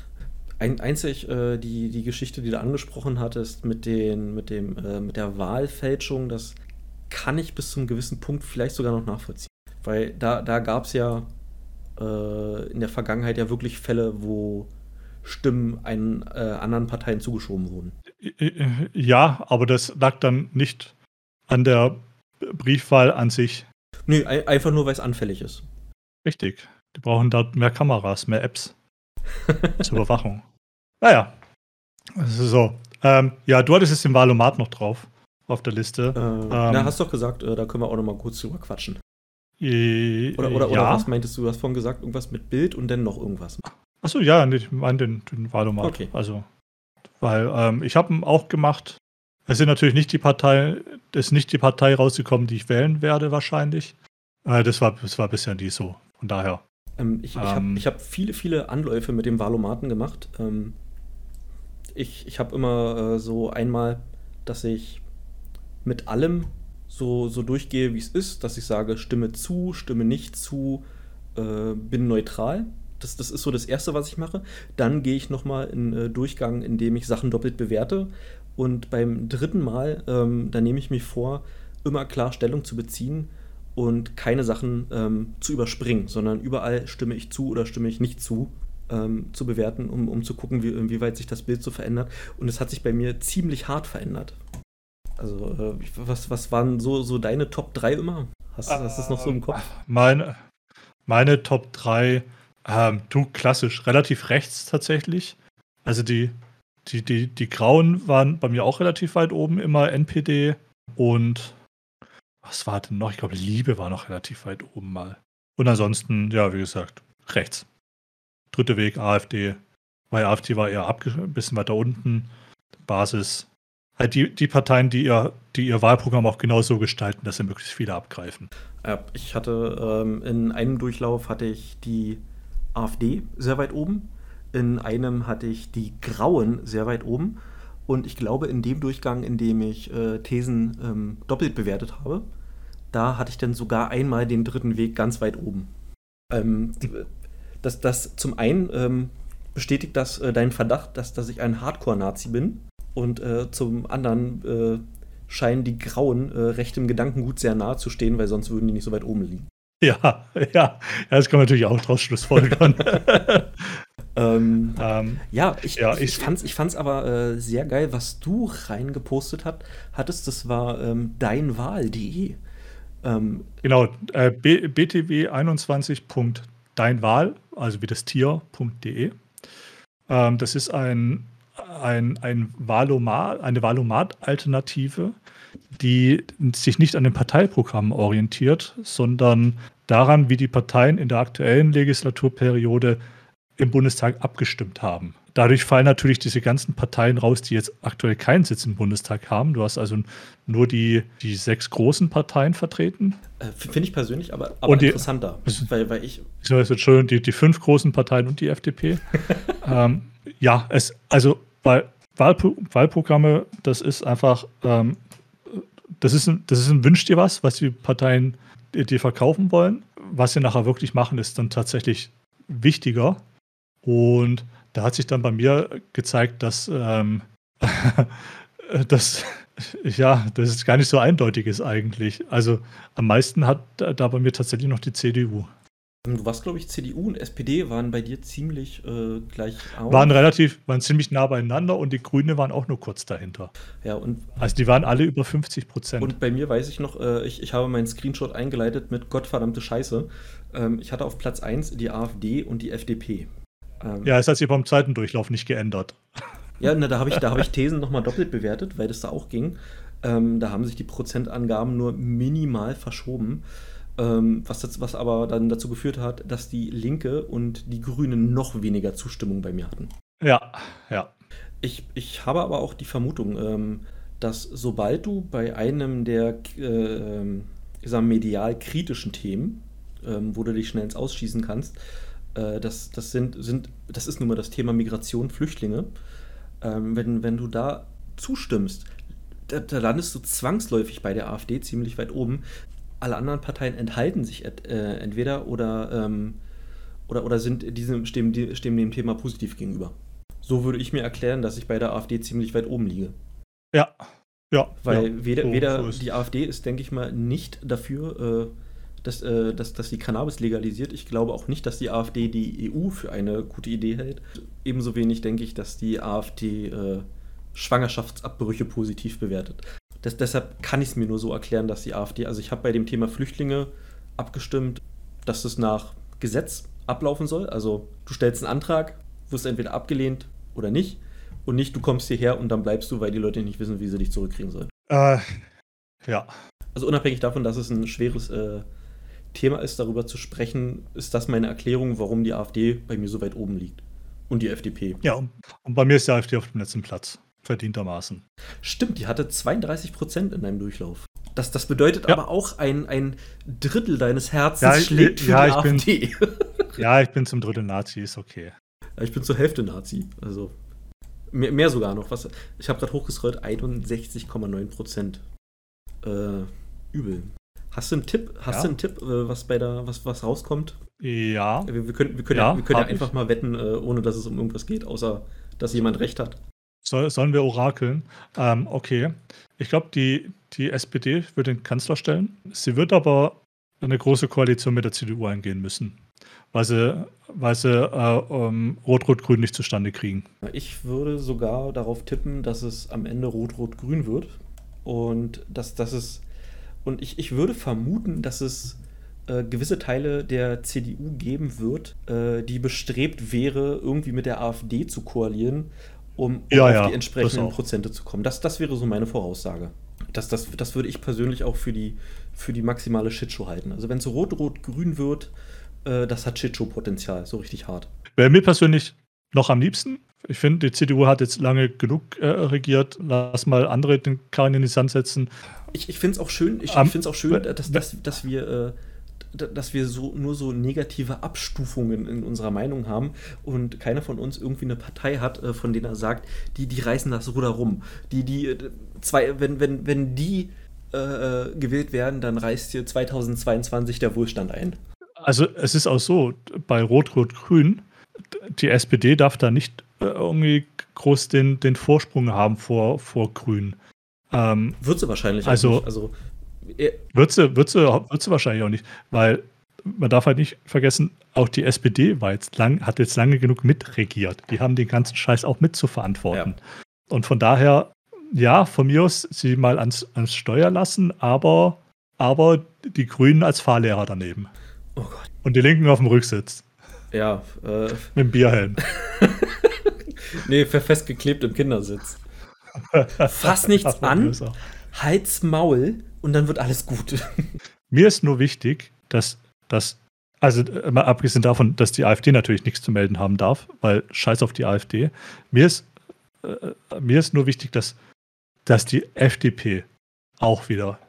Ein, einzig äh, die, die Geschichte, die du angesprochen hattest mit, den, mit, dem, äh, mit der Wahlfälschung, das kann ich bis zum gewissen Punkt vielleicht sogar noch nachvollziehen. Weil da, da gab es ja äh, in der Vergangenheit ja wirklich Fälle, wo Stimmen einen äh, anderen Parteien zugeschoben wurden. Ja, aber das lag dann nicht an der Briefwahl an sich. Nö, einfach nur, weil es anfällig ist. Richtig. Die brauchen dort mehr Kameras, mehr Apps zur Überwachung. Naja. So. Ähm, ja, du hattest jetzt den Valomat noch drauf auf der Liste. Äh, ähm, na, hast doch gesagt, äh, da können wir auch noch mal kurz drüber quatschen. Äh, oder, oder, ja. oder was meintest du? Du hast vorhin gesagt, irgendwas mit Bild und dann noch irgendwas. Achso, ja, ich meine den, den Valomat. Okay. Also, weil ähm, ich habe ihn auch gemacht. Es sind natürlich nicht die Partei, ist nicht die Partei rausgekommen, die ich wählen werde, wahrscheinlich. Äh, das, war, das war bisher nie so. Von daher. Ähm, ich ich ähm, habe hab viele, viele Anläufe mit dem Valomaten gemacht. Ähm, ich ich habe immer äh, so einmal, dass ich mit allem so, so durchgehe, wie es ist, dass ich sage, stimme zu, stimme nicht zu, äh, bin neutral. Das, das ist so das Erste, was ich mache. Dann gehe ich nochmal in äh, Durchgang, in dem ich Sachen doppelt bewerte. Und beim dritten Mal, ähm, da nehme ich mir vor, immer klar Stellung zu beziehen und keine Sachen ähm, zu überspringen, sondern überall stimme ich zu oder stimme ich nicht zu, ähm, zu bewerten, um, um zu gucken, wie, inwieweit sich das Bild so verändert. Und es hat sich bei mir ziemlich hart verändert. Also, äh, was, was waren so, so deine Top 3 immer? Hast, hast du das noch so im Kopf? Meine, meine Top 3 ähm, du, klassisch, relativ rechts tatsächlich. Also die, die, die, die Grauen waren bei mir auch relativ weit oben, immer NPD und was war denn noch? Ich glaube, Liebe war noch relativ weit oben mal. Und ansonsten, ja, wie gesagt, rechts. Dritte Weg, AfD. Weil AfD war eher ein bisschen weiter unten. Basis. Halt die, die Parteien, die ihr, die ihr Wahlprogramm auch genauso gestalten, dass sie möglichst viele abgreifen. Ja, ich hatte ähm, in einem Durchlauf hatte ich die AfD sehr weit oben. In einem hatte ich die Grauen sehr weit oben. Und ich glaube, in dem Durchgang, in dem ich äh, Thesen ähm, doppelt bewertet habe, da hatte ich dann sogar einmal den dritten Weg ganz weit oben. Ähm, das, das zum einen ähm, bestätigt das äh, deinen Verdacht, dass, dass ich ein Hardcore-Nazi bin. Und äh, zum anderen äh, scheinen die Grauen äh, recht im Gedankengut sehr nahe zu stehen, weil sonst würden die nicht so weit oben liegen. Ja, ja, ja, das kann man natürlich auch draus schlussfolgern. ähm, ähm, ja, ich, ja, ich, ich, fand's, ich fand's aber äh, sehr geil, was du reingepostet hat, hattest. Das war ähm, deinwahl.de. Ähm, genau, äh, btw21.deinwahl, also wie das Tier.de. Ähm, das ist ein, ein, ein Valomat, eine Valomat-Alternative die sich nicht an den Parteiprogrammen orientiert, sondern daran, wie die Parteien in der aktuellen Legislaturperiode im Bundestag abgestimmt haben. Dadurch fallen natürlich diese ganzen Parteien raus, die jetzt aktuell keinen Sitz im Bundestag haben. Du hast also nur die, die sechs großen Parteien vertreten. Äh, Finde ich persönlich aber, aber die, interessanter. Weil, weil ich. Ich weiß jetzt schon, die, die fünf großen Parteien und die FDP. ähm, ja, es, also weil Wahlpro Wahlprogramme, das ist einfach ähm, das ist ein, das ist ein Wünsch dir was, was die Parteien dir verkaufen wollen. Was sie nachher wirklich machen, ist dann tatsächlich wichtiger. Und da hat sich dann bei mir gezeigt, dass, ähm, dass Ja, das ist gar nicht so eindeutig ist eigentlich. Also am meisten hat da bei mir tatsächlich noch die CDU. Du warst, glaube ich, CDU und SPD waren bei dir ziemlich äh, gleich auf. Waren relativ, waren ziemlich nah beieinander und die Grüne waren auch nur kurz dahinter. Ja, und. Also die waren alle über 50 Prozent. Und bei mir weiß ich noch, äh, ich, ich habe meinen Screenshot eingeleitet mit Gottverdammte Scheiße. Ähm, ich hatte auf Platz 1 die AfD und die FDP. Ähm, ja, es hat sich beim zweiten Durchlauf nicht geändert. Ja, na, da habe ich, hab ich Thesen nochmal doppelt bewertet, weil das da auch ging. Ähm, da haben sich die Prozentangaben nur minimal verschoben. Ähm, was, das, was aber dann dazu geführt hat, dass die Linke und die Grünen noch weniger Zustimmung bei mir hatten. Ja, ja. Ich, ich habe aber auch die Vermutung, ähm, dass sobald du bei einem der äh, medial kritischen Themen, ähm, wo du dich schnell ins Ausschießen kannst, äh, das, das, sind, sind, das ist nun mal das Thema Migration, Flüchtlinge, ähm, wenn, wenn du da zustimmst, da, da, landest du zwangsläufig bei der AfD ziemlich weit oben, alle anderen Parteien enthalten sich äh, entweder oder, ähm, oder, oder sind diesem, stehen, stehen dem Thema positiv gegenüber. So würde ich mir erklären, dass ich bei der AfD ziemlich weit oben liege. Ja, ja. Weil ja, weder, so, weder so die AfD ist, denke ich mal, nicht dafür, äh, dass, äh, dass, dass die Cannabis legalisiert. Ich glaube auch nicht, dass die AfD die EU für eine gute Idee hält. Ebenso wenig denke ich, dass die AfD äh, Schwangerschaftsabbrüche positiv bewertet. Das, deshalb kann ich es mir nur so erklären, dass die AfD, also ich habe bei dem Thema Flüchtlinge abgestimmt, dass es nach Gesetz ablaufen soll. Also du stellst einen Antrag, wirst entweder abgelehnt oder nicht. Und nicht, du kommst hierher und dann bleibst du, weil die Leute nicht wissen, wie sie dich zurückkriegen sollen. Äh, ja. Also unabhängig davon, dass es ein schweres äh, Thema ist, darüber zu sprechen, ist das meine Erklärung, warum die AfD bei mir so weit oben liegt. Und die FDP. Ja, und, bei mir ist die AfD auf dem letzten Platz verdientermaßen. Stimmt, die hatte 32 Prozent in deinem Durchlauf. Das, das bedeutet ja. aber auch ein, ein Drittel deines Herzens ja, schlägt für ja, die AfD. Bin, ja, ich bin zum Drittel Nazi, ist okay. Ich bin zur Hälfte Nazi. Also mehr, mehr sogar noch. Was, ich habe gerade hochgescrollt, 61,9 Prozent. Äh, übel. Hast du einen Tipp? Hast ja. du einen Tipp, äh, was bei der, was, was rauskommt? Ja. Wir, wir können, wir können ja, wir können ja einfach ich. mal wetten, äh, ohne dass es um irgendwas geht, außer dass jemand recht hat. Soll, sollen wir orakeln? Ähm, okay. Ich glaube, die, die SPD wird den Kanzler stellen. Sie wird aber eine große Koalition mit der CDU eingehen müssen, weil sie, weil sie äh, um, Rot-Rot-Grün nicht zustande kriegen. Ich würde sogar darauf tippen, dass es am Ende Rot-Rot-Grün wird. Und dass, dass es. Und ich, ich würde vermuten, dass es äh, gewisse Teile der CDU geben wird, äh, die bestrebt wäre, irgendwie mit der AfD zu koalieren um, um ja, auf ja, die entsprechenden Prozente zu kommen. Das, das wäre so meine Voraussage. Das, das, das würde ich persönlich auch für die, für die maximale Shitshow halten. Also wenn es rot-rot-grün wird, äh, das hat Shitshow-Potenzial, so richtig hart. Wäre mir persönlich noch am liebsten. Ich finde, die CDU hat jetzt lange genug äh, regiert. Lass mal andere den Karren in die Sand setzen. Ich, ich finde es auch schön, ich, um, ich auch schön, dass, dass, dass wir äh, dass wir so nur so negative Abstufungen in unserer Meinung haben und keiner von uns irgendwie eine Partei hat, äh, von denen er sagt, die, die reißen das Ruder rum. Die, die, äh, zwei, wenn, wenn, wenn die äh, äh gewählt werden, dann reißt hier 2022 der Wohlstand ein. Also es ist auch so, bei Rot-Rot-Grün, die SPD darf da nicht irgendwie groß den, den Vorsprung haben vor, vor Grün. Ähm, Wird sie wahrscheinlich also, nicht. Also wird sie, wird, sie, wird sie wahrscheinlich auch nicht, weil man darf halt nicht vergessen, auch die SPD war jetzt lang, hat jetzt lange genug mitregiert. Die haben den ganzen Scheiß auch mitzuverantworten. Ja. Und von daher, ja, von mir aus sie mal ans, ans Steuer lassen, aber, aber die Grünen als Fahrlehrer daneben. Oh Gott. Und die Linken auf dem Rücksitz. Ja. Äh. Mit dem Bierhelm. nee, festgeklebt im Kindersitz. Fass nichts an, halt's Maul und dann wird alles gut. Mir ist nur wichtig, dass das, also äh, mal abgesehen davon, dass die AfD natürlich nichts zu melden haben darf, weil scheiß auf die AfD. Mir ist, äh, mir ist nur wichtig, dass, dass die FDP auch wieder.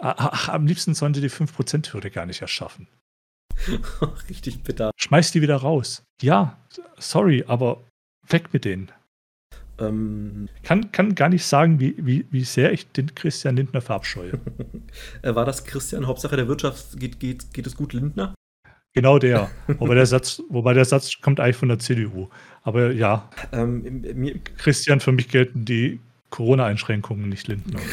Ach, am liebsten sollen sie die 5%-Hürde gar nicht erschaffen. Richtig bitter. Schmeiß die wieder raus. Ja, sorry, aber weg mit denen. Ähm, kann, kann gar nicht sagen, wie, wie, wie sehr ich den Christian Lindner verabscheue. Äh, war das Christian, Hauptsache der Wirtschaft geht, geht, geht es gut, Lindner? Genau der. wobei, der Satz, wobei der Satz kommt eigentlich von der CDU. Aber ja, ähm, Christian, für mich gelten die Corona-Einschränkungen nicht lindern.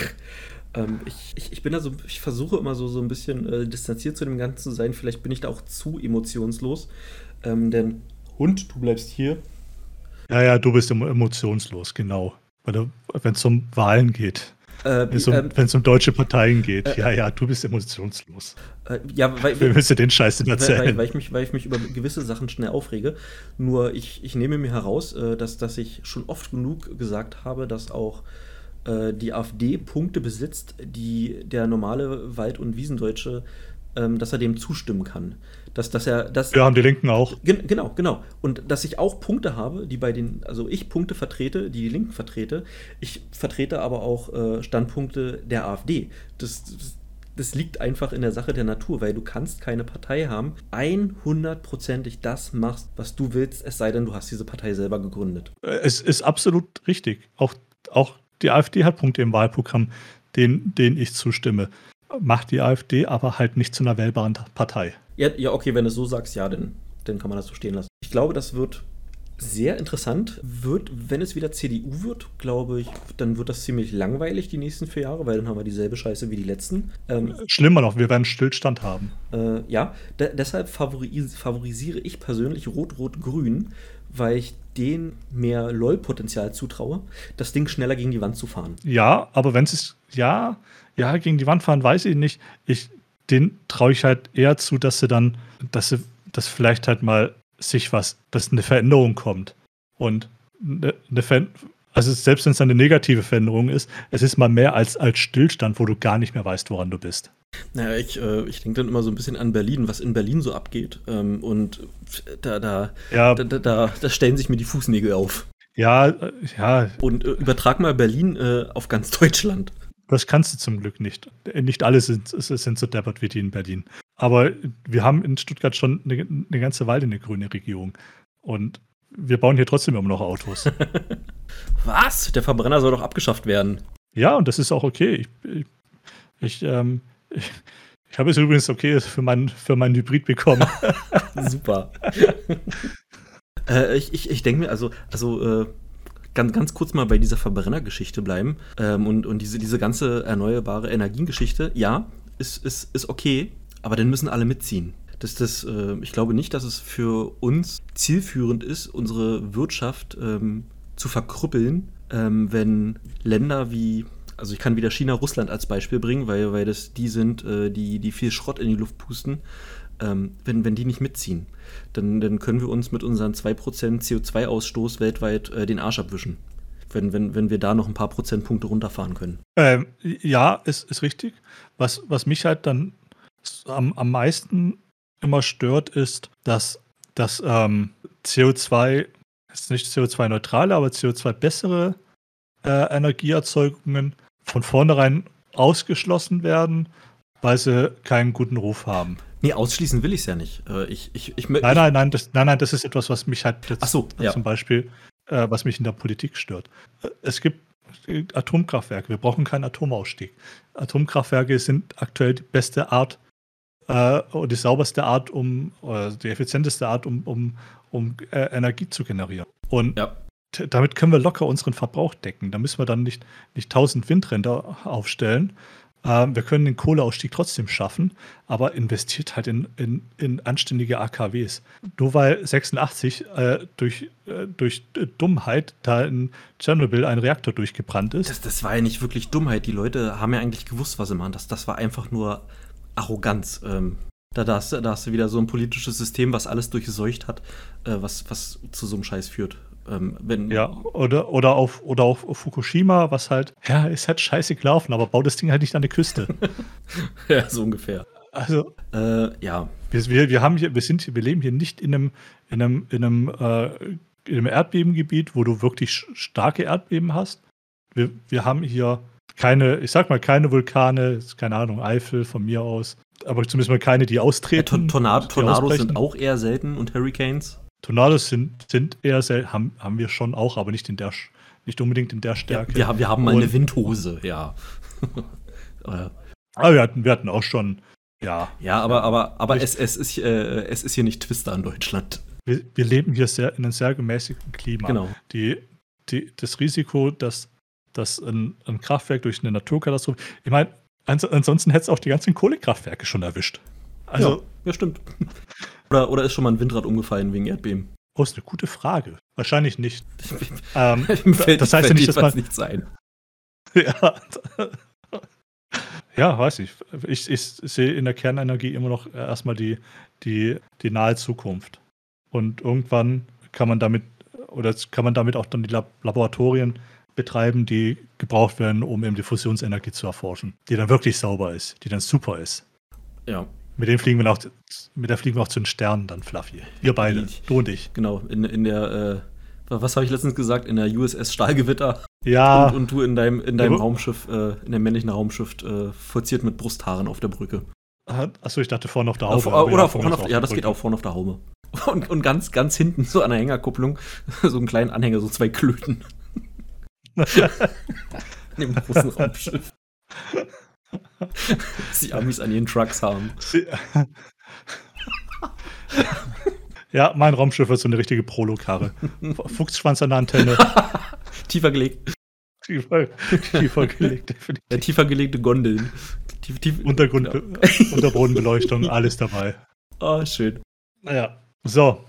Ähm, ich, ich, ich bin da so, ich versuche immer so, so ein bisschen äh, distanziert zu dem Ganzen zu sein. Vielleicht bin ich da auch zu emotionslos. Ähm, denn Hund, du bleibst hier. Ja, ja, du bist emotionslos, genau. Wenn es um Wahlen geht. Äh, Wenn es um, ähm, um, deutsche Parteien geht. Äh, ja, ja, du bist emotionslos. Äh, ja, weil, Wir müssen den Scheiß denn erzählen. Weil, weil, ich mich, weil ich mich über gewisse Sachen schnell aufrege. Nur ich, ich nehme mir heraus, äh, dass, dass ich schon oft genug gesagt habe, dass auch äh, die AfD Punkte besitzt, die der normale Wald- und Wiesendeutsche, ähm, dass er dem zustimmen kann. Dass, dass er, dass, Wir haben die Linken auch. Gen genau, genau. Und dass ich auch Punkte habe, die bei den, also ich Punkte vertrete, die die Linken vertrete. Ich vertrete aber auch äh, Standpunkte der AfD. Das, das, das liegt einfach in der Sache der Natur, weil du kannst keine Partei haben, 100%ig das machst, was du willst, es sei denn, du hast diese Partei selber gegründet. Es ist absolut richtig. Auch, auch die AfD hat Punkte im Wahlprogramm, denen, denen ich zustimme. Macht die AfD aber halt nicht zu einer wählbaren Partei. Ja, ja okay, wenn du es so sagst, ja, dann, dann kann man das so stehen lassen. Ich glaube, das wird sehr interessant. Wird, wenn es wieder CDU wird, glaube ich, dann wird das ziemlich langweilig die nächsten vier Jahre, weil dann haben wir dieselbe Scheiße wie die letzten. Ähm, Schlimmer noch, wir werden Stillstand haben. Äh, ja, deshalb favoris favorisiere ich persönlich Rot-Rot-Grün, weil ich den mehr LOL-Potenzial zutraue, das Ding schneller gegen die Wand zu fahren. Ja, aber wenn es ja, ja, gegen die Wand fahren, weiß ich nicht. Ich, den traue ich halt eher zu, dass sie dann, dass sie, dass vielleicht halt mal sich was, dass eine Veränderung kommt. Und eine, eine Ver also selbst wenn es eine negative Veränderung ist, es ist mal mehr als, als Stillstand, wo du gar nicht mehr weißt, woran du bist. Naja, ich, äh, ich denke dann immer so ein bisschen an Berlin, was in Berlin so abgeht. Ähm, und da, da, ja. da, da, da, stellen sich mir die Fußnägel auf. Ja, äh, ja. Und äh, übertrag mal Berlin äh, auf ganz Deutschland. Das kannst du zum Glück nicht. Nicht alle sind, sind so deppert wie die in Berlin. Aber wir haben in Stuttgart schon eine, eine ganze Weile eine grüne Regierung. Und wir bauen hier trotzdem immer noch Autos. Was? Der Verbrenner soll doch abgeschafft werden. Ja, und das ist auch okay. Ich, ich, ähm, ich, ich habe es übrigens okay für meinen für mein Hybrid bekommen. Super. äh, ich ich, ich denke mir, also, also äh, ganz, ganz kurz mal bei dieser Verbrennergeschichte bleiben ähm, und, und diese, diese ganze erneuerbare Energiengeschichte, ja, ist, ist, ist okay, aber dann müssen alle mitziehen. Das, das, äh, ich glaube nicht, dass es für uns zielführend ist, unsere Wirtschaft ähm, zu verkrüppeln, ähm, wenn Länder wie also ich kann wieder China, Russland als Beispiel bringen, weil, weil das die sind, äh, die, die viel Schrott in die Luft pusten. Ähm, wenn, wenn die nicht mitziehen, dann, dann können wir uns mit unseren 2% CO2-Ausstoß weltweit äh, den Arsch abwischen. Wenn, wenn, wenn wir da noch ein paar Prozentpunkte runterfahren können. Ähm, ja, ist, ist richtig. Was, was mich halt dann am, am meisten immer stört, ist, dass das ähm, CO2, ist nicht CO2-neutrale, aber CO2-bessere äh, Energieerzeugungen von vornherein ausgeschlossen werden, weil sie keinen guten Ruf haben. Nee, ausschließen will ich es ja nicht. Äh, ich, ich, ich, nein, nein, nein, das, nein, nein, das ist etwas, was mich halt jetzt so, ja. zum Beispiel, äh, was mich in der Politik stört. Äh, es gibt Atomkraftwerke, wir brauchen keinen Atomausstieg. Atomkraftwerke sind aktuell die beste Art äh, und die sauberste Art, um, oder die effizienteste Art, um, um, um äh, Energie zu generieren. Und ja damit können wir locker unseren Verbrauch decken. Da müssen wir dann nicht, nicht 1000 Windränder aufstellen. Ähm, wir können den Kohleausstieg trotzdem schaffen, aber investiert halt in, in, in anständige AKWs. Nur weil 86 äh, durch, äh, durch Dummheit da in Tschernobyl ein Reaktor durchgebrannt ist. Das, das war ja nicht wirklich Dummheit. Die Leute haben ja eigentlich gewusst, was sie machen. Das, das war einfach nur Arroganz. Ähm, da, da, hast, da hast du wieder so ein politisches System, was alles durchseucht hat, äh, was, was zu so einem Scheiß führt. Ähm, wenn ja, oder, oder, auf, oder auf Fukushima, was halt, ja, ist halt scheiße gelaufen, aber bau das Ding halt nicht an die Küste. ja, so ungefähr. Also, äh, ja. Wir, wir, wir, haben hier, wir, sind, wir leben hier nicht in einem, in einem, in einem, äh, in einem Erdbebengebiet, wo du wirklich starke Erdbeben hast. Wir, wir haben hier keine, ich sag mal, keine Vulkane, keine Ahnung, Eifel von mir aus, aber zumindest mal keine, die austreten. Ja, Tornado, Tornados sind auch eher selten und Hurricanes. Tornados sind, sind eher sehr, haben, haben wir schon auch, aber nicht in der nicht unbedingt in der Stärke. Ja, wir, wir haben mal eine Windhose, ja. aber wir hatten, wir hatten auch schon, ja. Ja, aber, aber, aber es, es, ist, äh, es ist hier nicht Twister in Deutschland. Wir, wir leben hier sehr, in einem sehr gemäßigten Klima. Genau. Die, die, das Risiko, dass, dass ein, ein Kraftwerk durch eine Naturkatastrophe. Ich meine, ans ansonsten hätte es auch die ganzen Kohlekraftwerke schon erwischt. Also, ja, ja stimmt. Oder, oder ist schon mal ein Windrad umgefallen wegen Erdbeben? Oh, ist eine gute Frage. Wahrscheinlich nicht. ähm, fällt, das heißt ja nicht, dass man nicht sein. ja. ja, weiß ich. ich. Ich sehe in der Kernenergie immer noch erstmal die, die, die nahe Zukunft. Und irgendwann kann man damit oder kann man damit auch dann die Laboratorien betreiben, die gebraucht werden, um eben die Fusionsenergie zu erforschen, die dann wirklich sauber ist, die dann super ist. Ja. Mit dem fliegen wir auch, mit der fliegen wir auch zu den Sternen dann, Fluffy. Wir beide, du und ich. Genau, in, in der, äh, was habe ich letztens gesagt, in der USS Stahlgewitter. Ja. Und, und du in deinem, in deinem Raumschiff, äh, in dem männlichen Raumschiff, äh, vollziert mit Brusthaaren auf der Brücke. Achso, ich dachte vorne auf der Haube. Auf, oder ja, vorne auf, ja, das geht auch vorne auf der Haube. Und, und ganz, ganz hinten so an der Hängerkupplung, so einen kleinen Anhänger, so zwei Klöten. in dem großen Raumschiff. Sie Amis an ihren Trucks haben. ja, mein Raumschiff ist so eine richtige Prolokarre. Fuchsschwanz an der Antenne. tiefer gelegt. Tiefer, tiefer gelegt, definitiv. Ja, tiefer gelegte Gondeln. Tief, tief, Untergrund, genau. Unterbodenbeleuchtung, alles dabei. Oh, schön. Naja, so.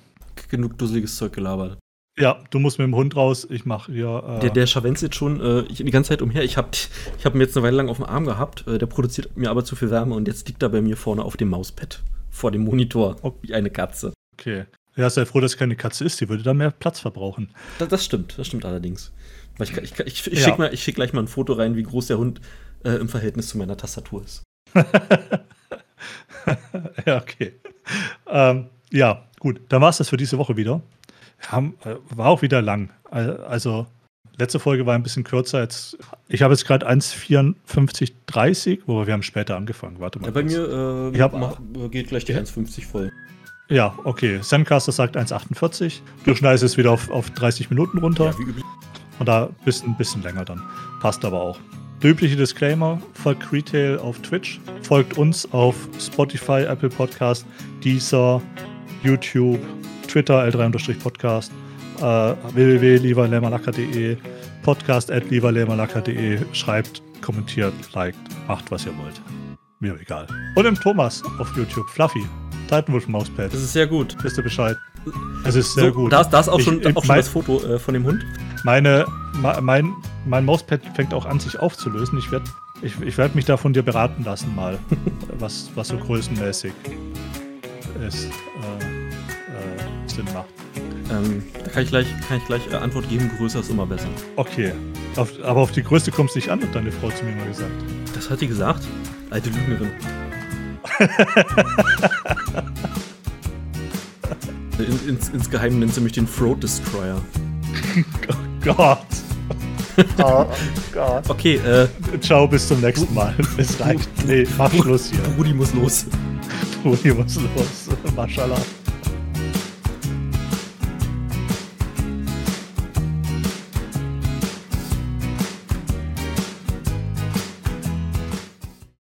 Genug dusseliges Zeug gelabert. Ja, du musst mit dem Hund raus, ich mache hier. Äh der, der scharwenzelt schon äh, ich, die ganze Zeit umher. Ich habe ich hab ihn jetzt eine Weile lang auf dem Arm gehabt. Äh, der produziert mir aber zu viel Wärme und jetzt liegt er bei mir vorne auf dem Mauspad. Vor dem Monitor. Okay. Wie eine Katze. Okay. Ja, sei froh, dass es keine Katze ist. Die würde dann mehr Platz verbrauchen. Das, das stimmt, das stimmt allerdings. Ich, ich, ich, ich ja. schicke schick gleich mal ein Foto rein, wie groß der Hund äh, im Verhältnis zu meiner Tastatur ist. ja, okay. Ähm, ja, gut. Dann war es das für diese Woche wieder. Haben, äh, war auch wieder lang. Also, letzte Folge war ein bisschen kürzer. Jetzt, ich habe jetzt gerade 1,54,30, wobei wir haben später angefangen. Warte mal. Ja, bei kurz. mir äh, hab, mach, geht gleich die 1,50 voll. Ja, okay. Sandcaster sagt 1,48. Du schneidest es wieder auf, auf 30 Minuten runter. Ja, wie üblich. Und da bist ein bisschen länger dann. Passt aber auch. Der übliche Disclaimer: folgt Retail auf Twitch, folgt uns auf Spotify, Apple Podcast, Deezer, YouTube, Twitter, L3-Podcast, äh, www.livalermalaka.de, podcast at schreibt, kommentiert, liked, macht, was ihr wollt. Mir egal. Und im Thomas auf YouTube, Fluffy, Titanwolf Mauspad. Das ist sehr gut. Wisst ihr Bescheid? Es ist sehr so, gut. Da ist auch, schon, ich, auch schon das Foto äh, von dem Hund. Meine, mein, mein Mauspad fängt auch an, sich aufzulösen. Ich werde ich, ich werd mich da von dir beraten lassen, mal, was, was so größenmäßig ist, äh, äh, Sinn macht. Ähm, da kann ich gleich, kann ich gleich äh, Antwort geben: größer ist immer besser. Okay. Auf, aber auf die Größe kommst du nicht an, hat deine Frau zu mir mal gesagt. Das hat die gesagt? Alte Lügnerin. In, ins, insgeheim nennt sie mich den Throat Destroyer. oh Gott. Oh Gott. Okay, äh. Ciao, bis zum nächsten Mal. Es reicht. Nee, mach Schluss hier. Rudi muss los. Rudi muss los. Maschallah.